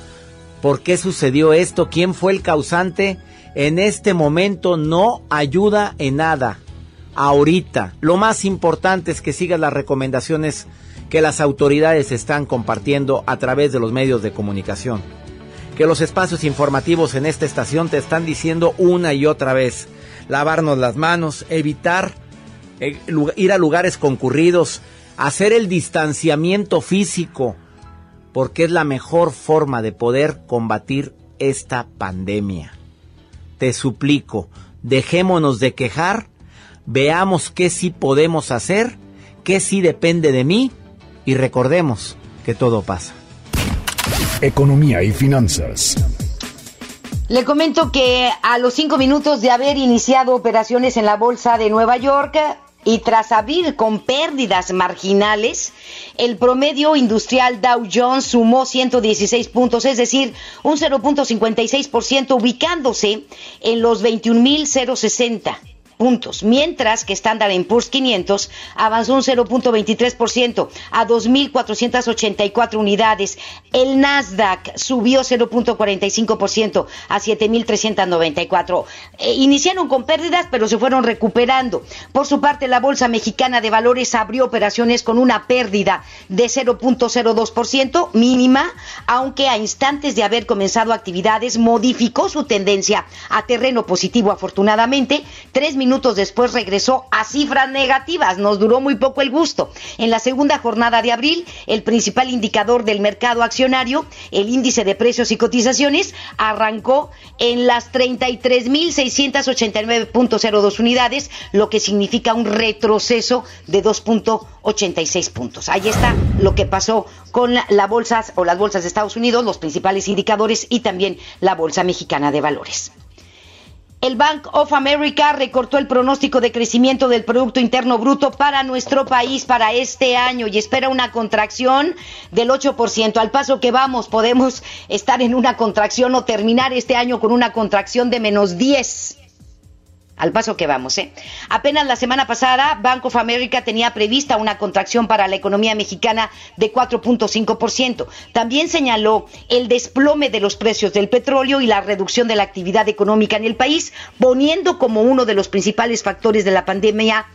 U: por qué sucedió esto, quién fue el causante, en este momento no ayuda en nada ahorita. Lo más importante es que sigas las recomendaciones que las autoridades están compartiendo a través de los medios de comunicación. Que los espacios informativos en esta estación te están diciendo una y otra vez. Lavarnos las manos, evitar eh, ir a lugares concurridos, hacer el distanciamiento físico, porque es la mejor forma de poder combatir esta pandemia. Te suplico, dejémonos de quejar veamos qué sí podemos hacer, qué sí depende de mí y recordemos que todo pasa.
C: Economía y finanzas.
B: Le comento que a los cinco minutos de haber iniciado operaciones en la Bolsa de Nueva York y tras abrir con pérdidas marginales, el promedio industrial Dow Jones sumó 116 puntos, es decir, un 0.56%, ubicándose en los 21.060 puntos, mientras que Standard Poor's 500 avanzó un 0.23% a 2.484 unidades. El Nasdaq subió 0.45% a 7.394. Eh, iniciaron con pérdidas, pero se fueron recuperando. Por su parte, la Bolsa Mexicana de Valores abrió operaciones con una pérdida de 0.02% mínima, aunque a instantes de haber comenzado actividades modificó su tendencia a terreno positivo afortunadamente. Tres minutos minutos después regresó a cifras negativas. Nos duró muy poco el gusto. En la segunda jornada de abril, el principal indicador del mercado accionario, el índice de precios y cotizaciones, arrancó en las 33.689.02 unidades, lo que significa un retroceso de 2.86 puntos. Ahí está lo que pasó con las bolsas o las bolsas de Estados Unidos, los principales indicadores y también la Bolsa Mexicana de Valores. El Bank of America recortó el pronóstico de crecimiento del Producto Interno Bruto para nuestro país para este año y espera una contracción del 8%. Al paso que vamos, podemos estar en una contracción o terminar este año con una contracción de menos 10 al paso que vamos. ¿eh? Apenas la semana pasada, Bank of America tenía prevista una contracción para la economía mexicana de 4.5%. También señaló el desplome de los precios del petróleo y la reducción de la actividad económica en el país, poniendo como uno de los principales factores de la pandemia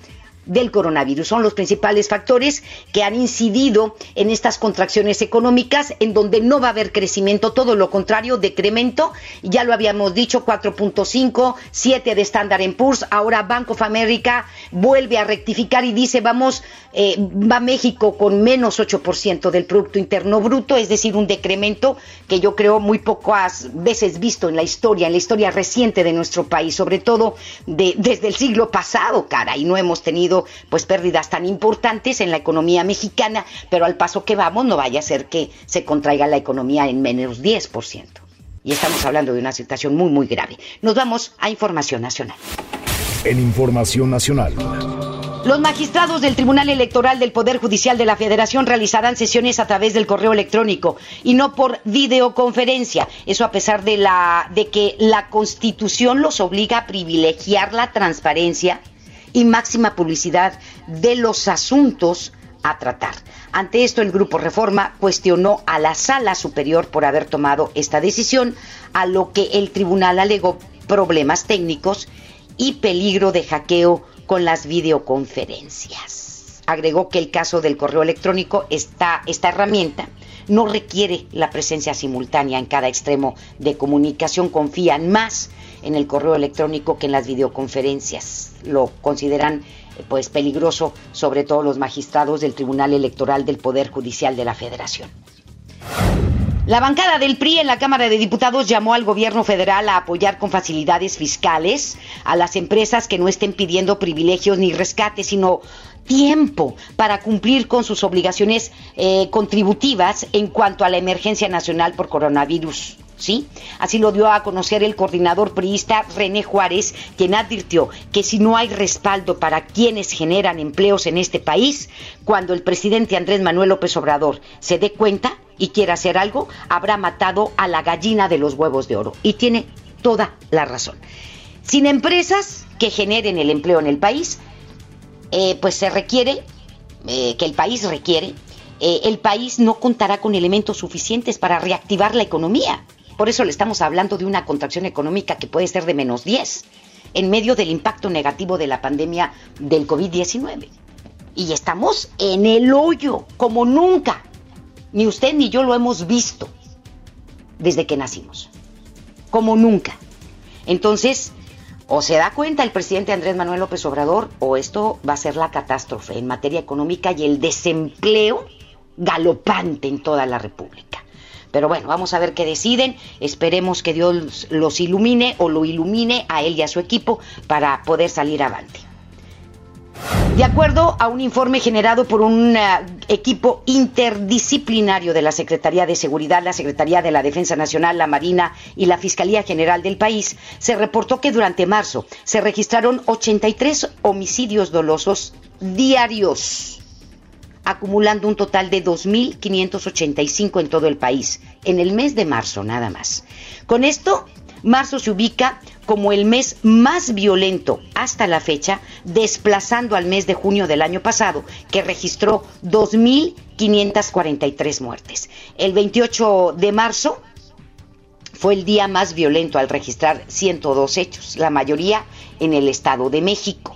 B: del coronavirus. Son los principales factores que han incidido en estas contracciones económicas en donde no va a haber crecimiento, todo lo contrario, decremento. Ya lo habíamos dicho, 4.5, 7 de Standard Poor's. Ahora Bank of America vuelve a rectificar y dice, vamos, eh, va México con menos 8% del Producto Interno Bruto, es decir, un decremento que yo creo muy pocas veces visto en la historia, en la historia reciente de nuestro país, sobre todo de, desde el siglo pasado, cara, y no hemos tenido pues pérdidas tan importantes en la economía mexicana, pero al paso que vamos no vaya a ser que se contraiga la economía en menos 10%. Y estamos hablando de una situación muy, muy grave. Nos vamos a Información Nacional.
C: En Información Nacional.
B: Los magistrados del Tribunal Electoral del Poder Judicial de la Federación realizarán sesiones a través del correo electrónico y no por videoconferencia. Eso a pesar de la de que la Constitución los obliga a privilegiar la transparencia y máxima publicidad de los asuntos a tratar. Ante esto, el Grupo Reforma cuestionó a la Sala Superior por haber tomado esta decisión, a lo que el tribunal alegó problemas técnicos y peligro de hackeo con las videoconferencias. Agregó que el caso del correo electrónico, está, esta herramienta, no requiere la presencia simultánea en cada extremo de comunicación, confían más en el correo electrónico que en las videoconferencias. Lo consideran pues peligroso, sobre todo los magistrados del Tribunal Electoral del Poder Judicial de la Federación. La bancada del PRI en la Cámara de Diputados llamó al gobierno federal a apoyar con facilidades fiscales a las empresas que no estén pidiendo privilegios ni rescates, sino tiempo para cumplir con sus obligaciones eh, contributivas en cuanto a la emergencia nacional por coronavirus. ¿Sí? Así lo dio a conocer el coordinador priista René Juárez, quien advirtió que si no hay respaldo para quienes generan empleos en este país, cuando el presidente Andrés Manuel López Obrador se dé cuenta y quiera hacer algo, habrá matado a la gallina de los huevos de oro. Y tiene toda la razón. Sin empresas que generen el empleo en el país, eh, pues se requiere, eh, que el país requiere, eh, el país no contará con elementos suficientes para reactivar la economía. Por eso le estamos hablando de una contracción económica que puede ser de menos 10 en medio del impacto negativo de la pandemia del COVID-19. Y estamos en el hoyo, como nunca. Ni usted ni yo lo hemos visto desde que nacimos. Como nunca. Entonces, o se da cuenta el presidente Andrés Manuel López Obrador, o esto va a ser la catástrofe en materia económica y el desempleo galopante en toda la República. Pero bueno, vamos a ver qué deciden. Esperemos que Dios los ilumine o lo ilumine a él y a su equipo para poder salir avante. De acuerdo a un informe generado por un uh, equipo interdisciplinario de la Secretaría de Seguridad, la Secretaría de la Defensa Nacional, la Marina y la Fiscalía General del país, se reportó que durante marzo se registraron 83 homicidios dolosos diarios, acumulando un total de 2.585 en todo el país, en el mes de marzo nada más. Con esto, marzo se ubica como el mes más violento hasta la fecha, desplazando al mes de junio del año pasado, que registró 2.543 muertes. El 28 de marzo fue el día más violento al registrar 102 hechos, la mayoría en el Estado de México.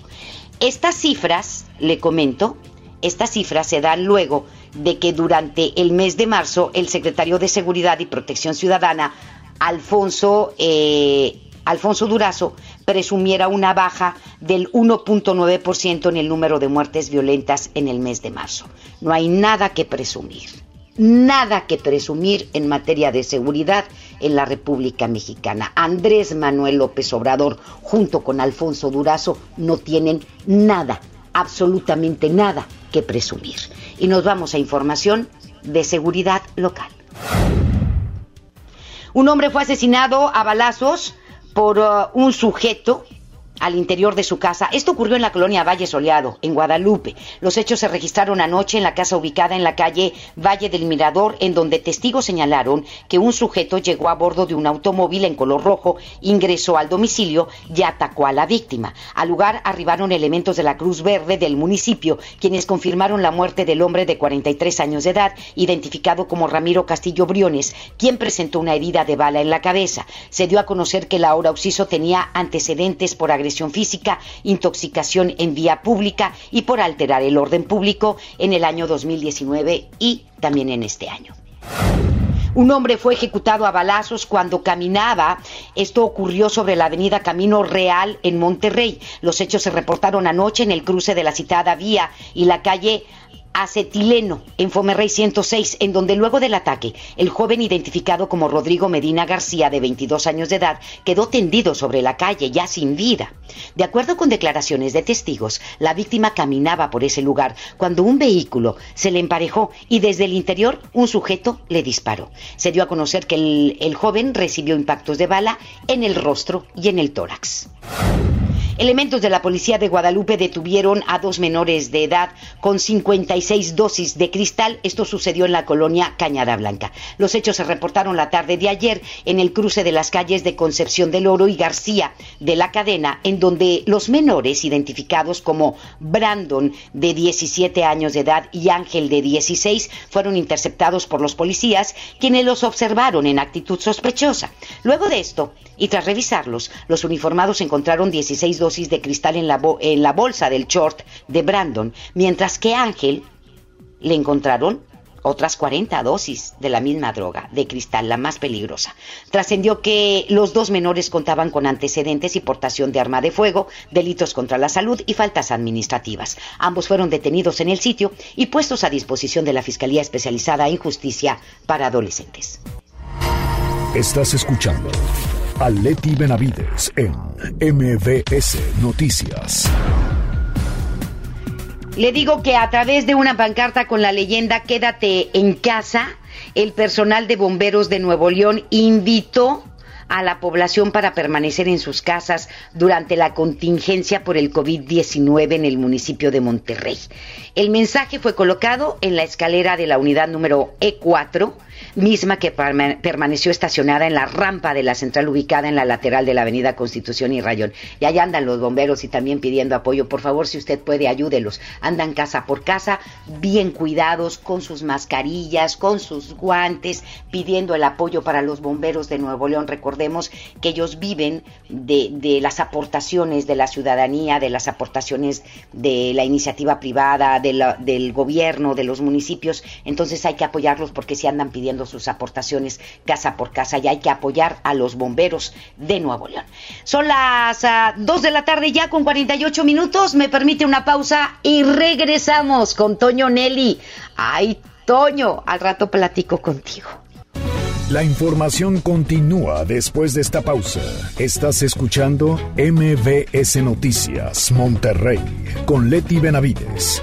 B: Estas cifras, le comento, estas cifras se dan luego de que durante el mes de marzo el secretario de Seguridad y Protección Ciudadana, Alfonso eh, Alfonso Durazo presumiera una baja del 1.9% en el número de muertes violentas en el mes de marzo. No hay nada que presumir, nada que presumir en materia de seguridad en la República Mexicana. Andrés Manuel López Obrador junto con Alfonso Durazo no tienen nada, absolutamente nada que presumir. Y nos vamos a información de seguridad local. Un hombre fue asesinado a balazos por uh, un sujeto al interior de su casa. Esto ocurrió en la colonia Valle Soleado, en Guadalupe. Los hechos se registraron anoche en la casa ubicada en la calle Valle del Mirador, en donde testigos señalaron que un sujeto llegó a bordo de un automóvil en color rojo, ingresó al domicilio y atacó a la víctima. Al lugar arribaron elementos de la Cruz Verde del municipio, quienes confirmaron la muerte del hombre de 43 años de edad, identificado como Ramiro Castillo Briones, quien presentó una herida de bala en la cabeza. Se dio a conocer que la hora Oxiso tenía antecedentes por agresión física, intoxicación en vía pública y por alterar el orden público en el año 2019 y también en este año. Un hombre fue ejecutado a balazos cuando caminaba. Esto ocurrió sobre la avenida Camino Real en Monterrey. Los hechos se reportaron anoche en el cruce de la citada vía y la calle acetileno en Fomerrey 106, en donde luego del ataque, el joven identificado como Rodrigo Medina García, de 22 años de edad, quedó tendido sobre la calle, ya sin vida. De acuerdo con declaraciones de testigos, la víctima caminaba por ese lugar cuando un vehículo se le emparejó y desde el interior un sujeto le disparó. Se dio a conocer que el, el joven recibió impactos de bala en el rostro y en el tórax. Elementos de la policía de Guadalupe detuvieron a dos menores de edad con 56 dosis de cristal. Esto sucedió en la colonia Cañada Blanca. Los hechos se reportaron la tarde de ayer en el cruce de las calles de Concepción del Oro y García de la cadena, en donde los menores identificados como Brandon de 17 años de edad y Ángel de 16 fueron interceptados por los policías, quienes los observaron en actitud sospechosa. Luego de esto, y tras revisarlos, los uniformados encontraron 16 dosis de cristal en la, en la bolsa del short de Brandon, mientras que Ángel le encontraron otras 40 dosis de la misma droga, de cristal, la más peligrosa. Trascendió que los dos menores contaban con antecedentes y portación de arma de fuego, delitos contra la salud y faltas administrativas. Ambos fueron detenidos en el sitio y puestos a disposición de la Fiscalía Especializada en Justicia para Adolescentes.
C: Estás escuchando a Leti Benavides en MBS Noticias.
B: Le digo que a través de una pancarta con la leyenda Quédate en casa, el personal de bomberos de Nuevo León invitó a la población para permanecer en sus casas durante la contingencia por el COVID-19 en el municipio de Monterrey. El mensaje fue colocado en la escalera de la unidad número E4 misma que permaneció estacionada en la rampa de la central ubicada en la lateral de la avenida Constitución y Rayón. Y allá andan los bomberos y también pidiendo apoyo. Por favor, si usted puede, ayúdelos. Andan casa por casa, bien cuidados, con sus mascarillas, con sus guantes, pidiendo el apoyo para los bomberos de Nuevo León. Recordemos que ellos viven de, las aportaciones de la ciudadanía, de las aportaciones de la iniciativa privada, del gobierno, de los municipios. Entonces hay que apoyarlos porque si andan pidiendo sus aportaciones casa por casa y hay que apoyar a los bomberos de Nuevo León. Son las 2 ah, de la tarde ya con 48 minutos. Me permite una pausa y regresamos con Toño Nelly. Ay, Toño, al rato platico contigo.
C: La información continúa después de esta pausa. Estás escuchando MBS Noticias Monterrey con Leti Benavides.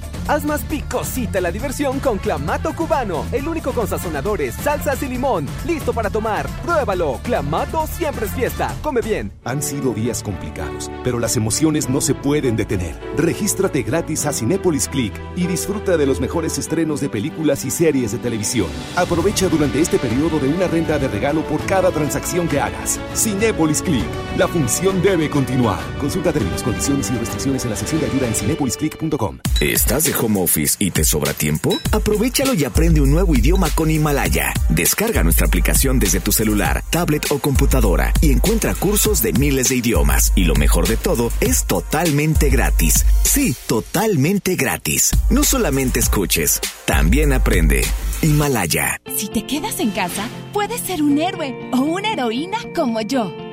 V: Haz más picosita la diversión con Clamato Cubano, el único con sazonadores, salsas y limón. Listo para tomar. Pruébalo. Clamato siempre es fiesta. Come bien.
W: Han sido días complicados, pero las emociones no se pueden detener. Regístrate gratis a Cinépolis Click y disfruta de los mejores estrenos de películas y series de televisión. Aprovecha durante este periodo de una renta de regalo por cada transacción que hagas. Cinépolis Click. La función debe continuar. Consulta términos, condiciones y restricciones en la sección de ayuda en cinepolisclick.com.
A: ¿Estás de home office y te sobra tiempo? Aprovechalo y aprende un nuevo idioma con Himalaya. Descarga nuestra aplicación desde tu celular, tablet o computadora y encuentra cursos de miles de idiomas. Y lo mejor de todo, es totalmente gratis. Sí, totalmente gratis. No solamente escuches, también aprende. Himalaya.
X: Si te quedas en casa, puedes ser un héroe o una heroína como yo.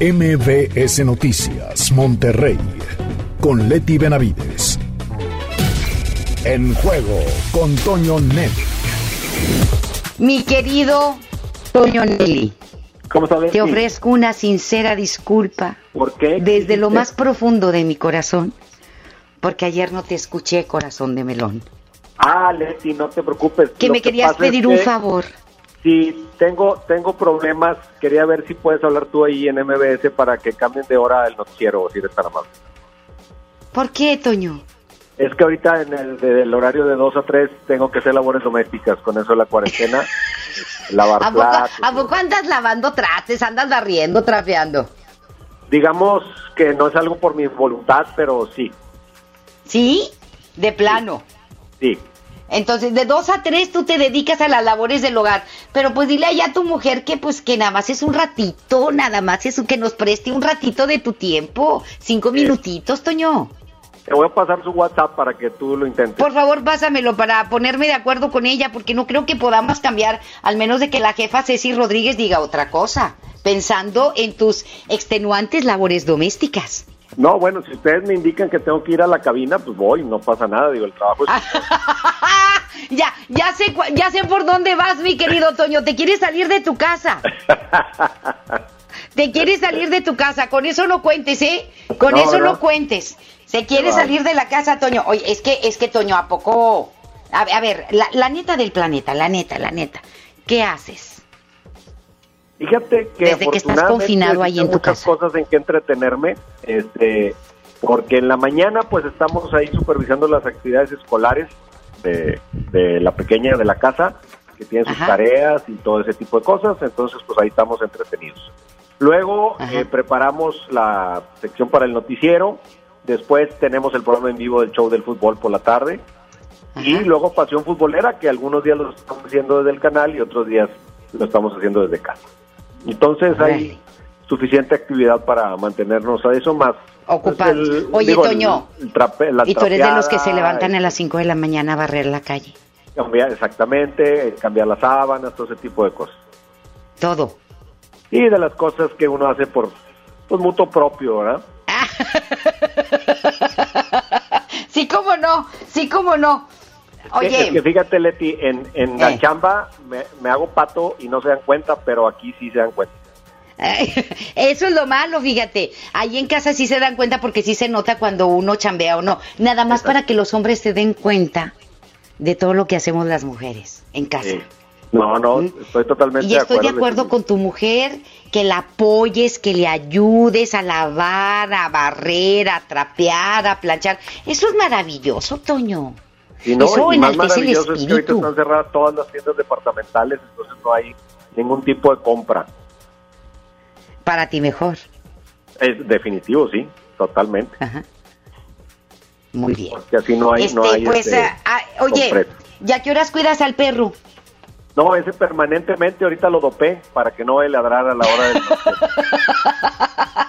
C: MBS Noticias, Monterrey, con Leti Benavides. En juego con Toño Nelly.
B: Mi querido Toño Nelly.
Y: ¿Cómo sabes?
B: Te ofrezco una sincera disculpa.
Y: ¿Por qué?
B: Desde lo más profundo de mi corazón. Porque ayer no te escuché, corazón de melón.
Y: Ah, Leti, no te preocupes.
B: Que
Y: Lo
B: me querías pedir un favor.
Y: Sí, tengo, tengo problemas. Quería ver si puedes hablar tú ahí en MBS para que cambien de hora el noticiero, si eres tan amable.
B: ¿Por qué, Toño?
Y: Es que ahorita en el, del horario de 2 a 3 tengo que hacer labores domésticas con eso de la cuarentena. <laughs> lavar
B: ¿A poco,
Y: platos.
B: ¿A poco andas lavando trastes, andas barriendo, trapeando?
Y: Digamos que no es algo por mi voluntad, pero sí,
B: ¿Sí? De plano.
Y: sí.
B: Entonces, de dos a tres tú te dedicas a las labores del hogar. Pero pues dile allá a tu mujer que pues que nada más es un ratito, nada más es un- que nos preste un ratito de tu tiempo. Cinco minutitos, Toño.
Y: Te voy a pasar su WhatsApp para que tú lo intentes.
B: Por favor, pásamelo para ponerme de acuerdo con ella, porque no creo que podamos cambiar, al menos de que la jefa Ceci Rodríguez diga otra cosa, pensando en tus extenuantes labores domésticas.
Y: No, bueno, si ustedes me indican que tengo que ir a la cabina, pues voy, no pasa nada, digo, el trabajo es... <laughs>
B: ya, ya sé, ya sé por dónde vas, mi querido Toño. Te quieres salir de tu casa. Te quieres salir de tu casa. Con eso no cuentes, ¿eh? Con
Y: No,
B: eso no cuentes. Se quiere salir de la casa, Toño. Oye, es que, es que Toño, ¿a poco? A, a ver, la, la neta del planeta, la neta, la neta. ¿Qué haces?
Y: Fíjate que
B: Desde que estás confinado ahí en tu
Y: muchas cosas en que entretenerme, este, porque en la mañana pues estamos ahí supervisando las actividades escolares de, de la pequeña de la casa, que tiene sus
B: Ajá.
Y: tareas y todo ese tipo de cosas, entonces pues ahí estamos entretenidos. Luego eh, preparamos la sección para el noticiero, después tenemos el programa en vivo del show del fútbol por la tarde, y luego pasión futbolera, que algunos días lo estamos haciendo desde el canal y otros días lo estamos haciendo desde casa. Entonces hay suficiente actividad para mantenernos a eso más.
B: Ocupados.
Y: pues, el-
B: Oye,
Y: digo,
B: Toño,
Y: el trape- la
B: Y tú eres de los que se levantan a las 5 de la mañana a barrer la calle.
Y: cambiar, exactamente, cambiar las sábanas, todo ese tipo de cosas.
B: Todo.
Y: Y de las cosas que uno hace por pues, mutuo propio, ¿verdad? <laughs>
B: Sí, cómo no, sí, cómo no. Oye,
Y: Es que fíjate, Leti, en, en la
B: Eh.
Y: chamba me, me hago pato y no se dan cuenta, pero aquí sí se dan cuenta. <laughs>
B: Eso es lo malo, fíjate. Ahí en casa sí se dan cuenta porque sí se nota cuando uno chambea o no. Nada más para que los hombres se den cuenta de todo lo que hacemos las mujeres en casa.
Y: Sí. No, no, estoy totalmente
B: Y estoy de acuerdo con tu mujer, que la apoyes, que le ayudes a lavar, a barrer, a trapear, a planchar. Eso es maravilloso, Toño.
Y: Y no,
B: Eso
Y: y más maravilloso es que ahorita están cerradas todas las tiendas departamentales, entonces no hay ningún tipo de compra.
B: Para ti mejor.
Y: Es definitivo, sí, totalmente.
B: Muy bien.
Y: Porque así no hay, no
B: Este,
Y: hay
B: pues,
Y: este,
B: ah, ah, oye. ¿ya qué horas cuidas al perro?
Y: No, ese permanentemente ahorita lo dopé para que no ladrar a la hora del <laughs>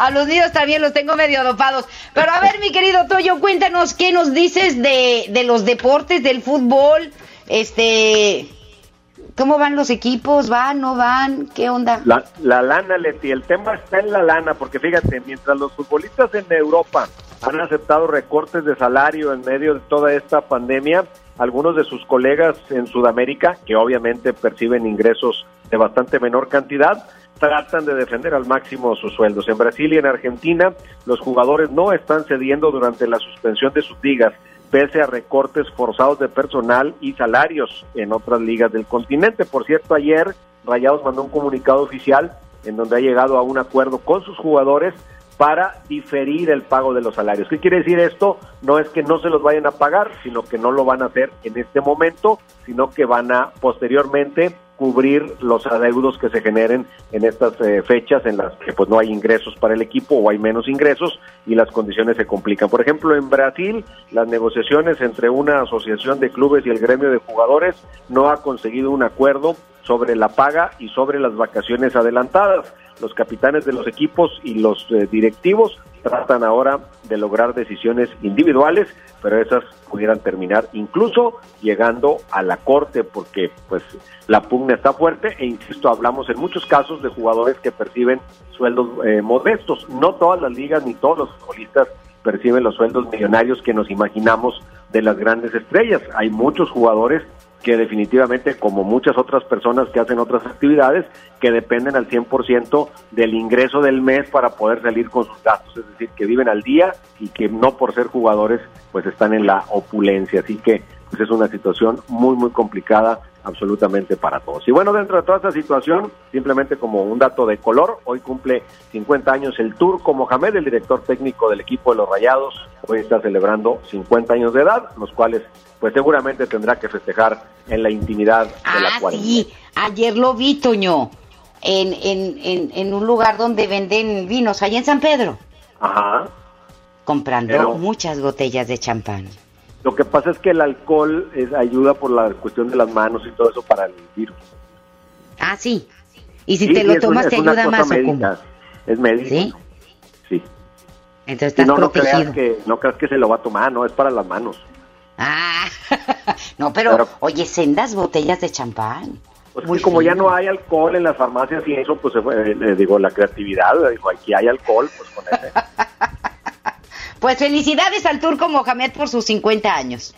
B: A los niños también los tengo medio dopados. Pero a ver, mi querido Toyo, cuéntanos qué nos dices de, de los deportes, del fútbol. Este, ¿cómo van los equipos? ¿Van, no van? ¿Qué onda?
Y: La, la lana, Leti, el tema está en la lana, porque fíjate, mientras los futbolistas en Europa han aceptado recortes de salario en medio de toda esta pandemia, algunos de sus colegas en Sudamérica, que obviamente perciben ingresos de bastante menor cantidad, tratan de defender al máximo sus sueldos. En Brasil y en Argentina, los jugadores no están cediendo durante la suspensión de sus ligas, pese a recortes forzados de personal y salarios en otras ligas del continente. Por cierto, ayer Rayados mandó un comunicado oficial en donde ha llegado a un acuerdo con sus jugadores para diferir el pago de los salarios. ¿Qué quiere decir esto? No es que no se los vayan a pagar, sino que no lo van a hacer en este momento, sino que van a posteriormente cubrir los adeudos que se generen en estas eh, fechas en las que pues no hay ingresos para el equipo o hay menos ingresos y las condiciones se complican. Por ejemplo, en Brasil, las negociaciones entre una asociación de clubes y el gremio de jugadores no ha conseguido un acuerdo sobre la paga y sobre las vacaciones adelantadas. Los capitanes de los equipos y los eh, directivos tratan ahora de lograr decisiones individuales, pero esas pudieran terminar incluso llegando a la corte porque pues la pugna está fuerte e insisto, hablamos en muchos casos de jugadores que perciben sueldos eh, modestos. No todas las ligas ni todos los futbolistas perciben los sueldos millonarios que nos imaginamos de las grandes estrellas. Hay muchos jugadores que definitivamente, como muchas otras personas que hacen otras actividades, que dependen al 100% del ingreso del mes para poder salir con sus gastos, es decir, que viven al día y que no por ser jugadores, pues están en la opulencia. Así que pues es una situación muy, muy complicada absolutamente para todos. Y bueno, dentro de toda esta situación, simplemente como un dato de color, hoy cumple 50 años el Turco Mohamed, el director técnico del equipo de los Rayados, hoy está celebrando 50 años de edad, los cuales pues seguramente tendrá que festejar en la intimidad de la
B: Ah,
Y: cuarentena.
B: sí, ayer lo vi, Toño, en, en, en, en un lugar donde venden vinos, allá en San Pedro,
Y: Ajá.
B: comprando
Y: Pero-
B: muchas botellas de champán.
Y: Lo que pasa es que el alcohol es, ayuda por la cuestión de las manos y todo eso para el virus.
B: Ah, sí. Y si
Y: Sí,
B: te lo tomas,
Y: una-
B: te ayuda más,
Y: médica. Es médico.
B: ¿Sí?
Y: Sí.
B: Entonces estás
Y: no, no
B: protegido.
Y: creas, que, no creas que se lo va a tomar, no, es para las manos.
B: Ah, <laughs> no, pero, oye, sendas botellas de champán.
Y: Pues
B: Muy
Y: como ya
B: fino.
Y: no hay alcohol en las farmacias y eso, pues eh, eh, digo, la creatividad, digo, aquí hay alcohol, pues con ese. <laughs>
B: Pues felicidades al turco Mohamed por sus 50 años.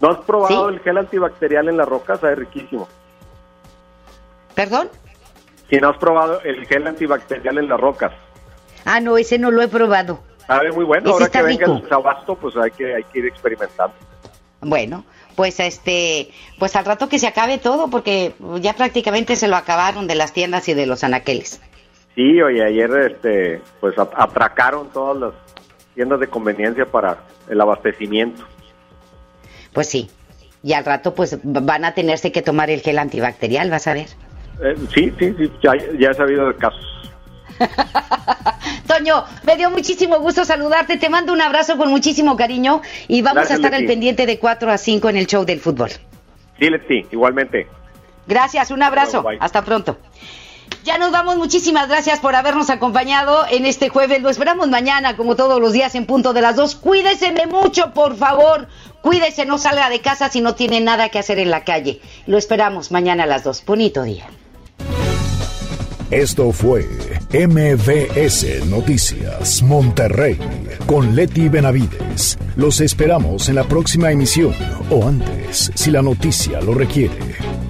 Y: ¿No has probado
B: Sí.
Y: el gel antibacterial en las rocas? Es riquísimo.
B: ¿Perdón?
Y: Si no has probado el gel antibacterial en las rocas,
B: Ah, no, ese no lo he probado.
Y: sabe muy bueno.
B: Ese
Y: Ahora que venga
B: rico.
Y: el sabasto, pues hay que, hay que ir experimentando.
B: Bueno, pues este, pues al rato que se acabe todo, porque ya prácticamente se lo acabaron de las tiendas y de los anaqueles.
Y: Sí, oye, ayer este, pues at- atracaron todas las tiendas de conveniencia para el abastecimiento.
B: Pues sí. Y al rato pues van a tenerse que tomar el gel antibacterial, vas a ver.
Y: Eh, sí, sí, sí, ya, ya he sabido de casos. <laughs>
B: Toño, me dio muchísimo gusto saludarte, te mando un abrazo con muchísimo cariño y vamos
Y: Gracias,
B: a estar al pendiente de 4 a 5 en el show del fútbol.
Y: Sí, Leti, igualmente.
B: Gracias, un abrazo, hasta pronto. Ya nos vamos, muchísimas gracias por habernos acompañado en este jueves. Lo esperamos mañana, como todos los días, en punto de las dos. Cuídese mucho, por favor. Cuídese, no salga de casa si no tiene nada que hacer en la calle. Lo esperamos mañana a las dos. Bonito día.
C: Esto fue MVS Noticias Monterrey con Leti Benavides. Los esperamos en la próxima emisión o antes, si la noticia lo requiere.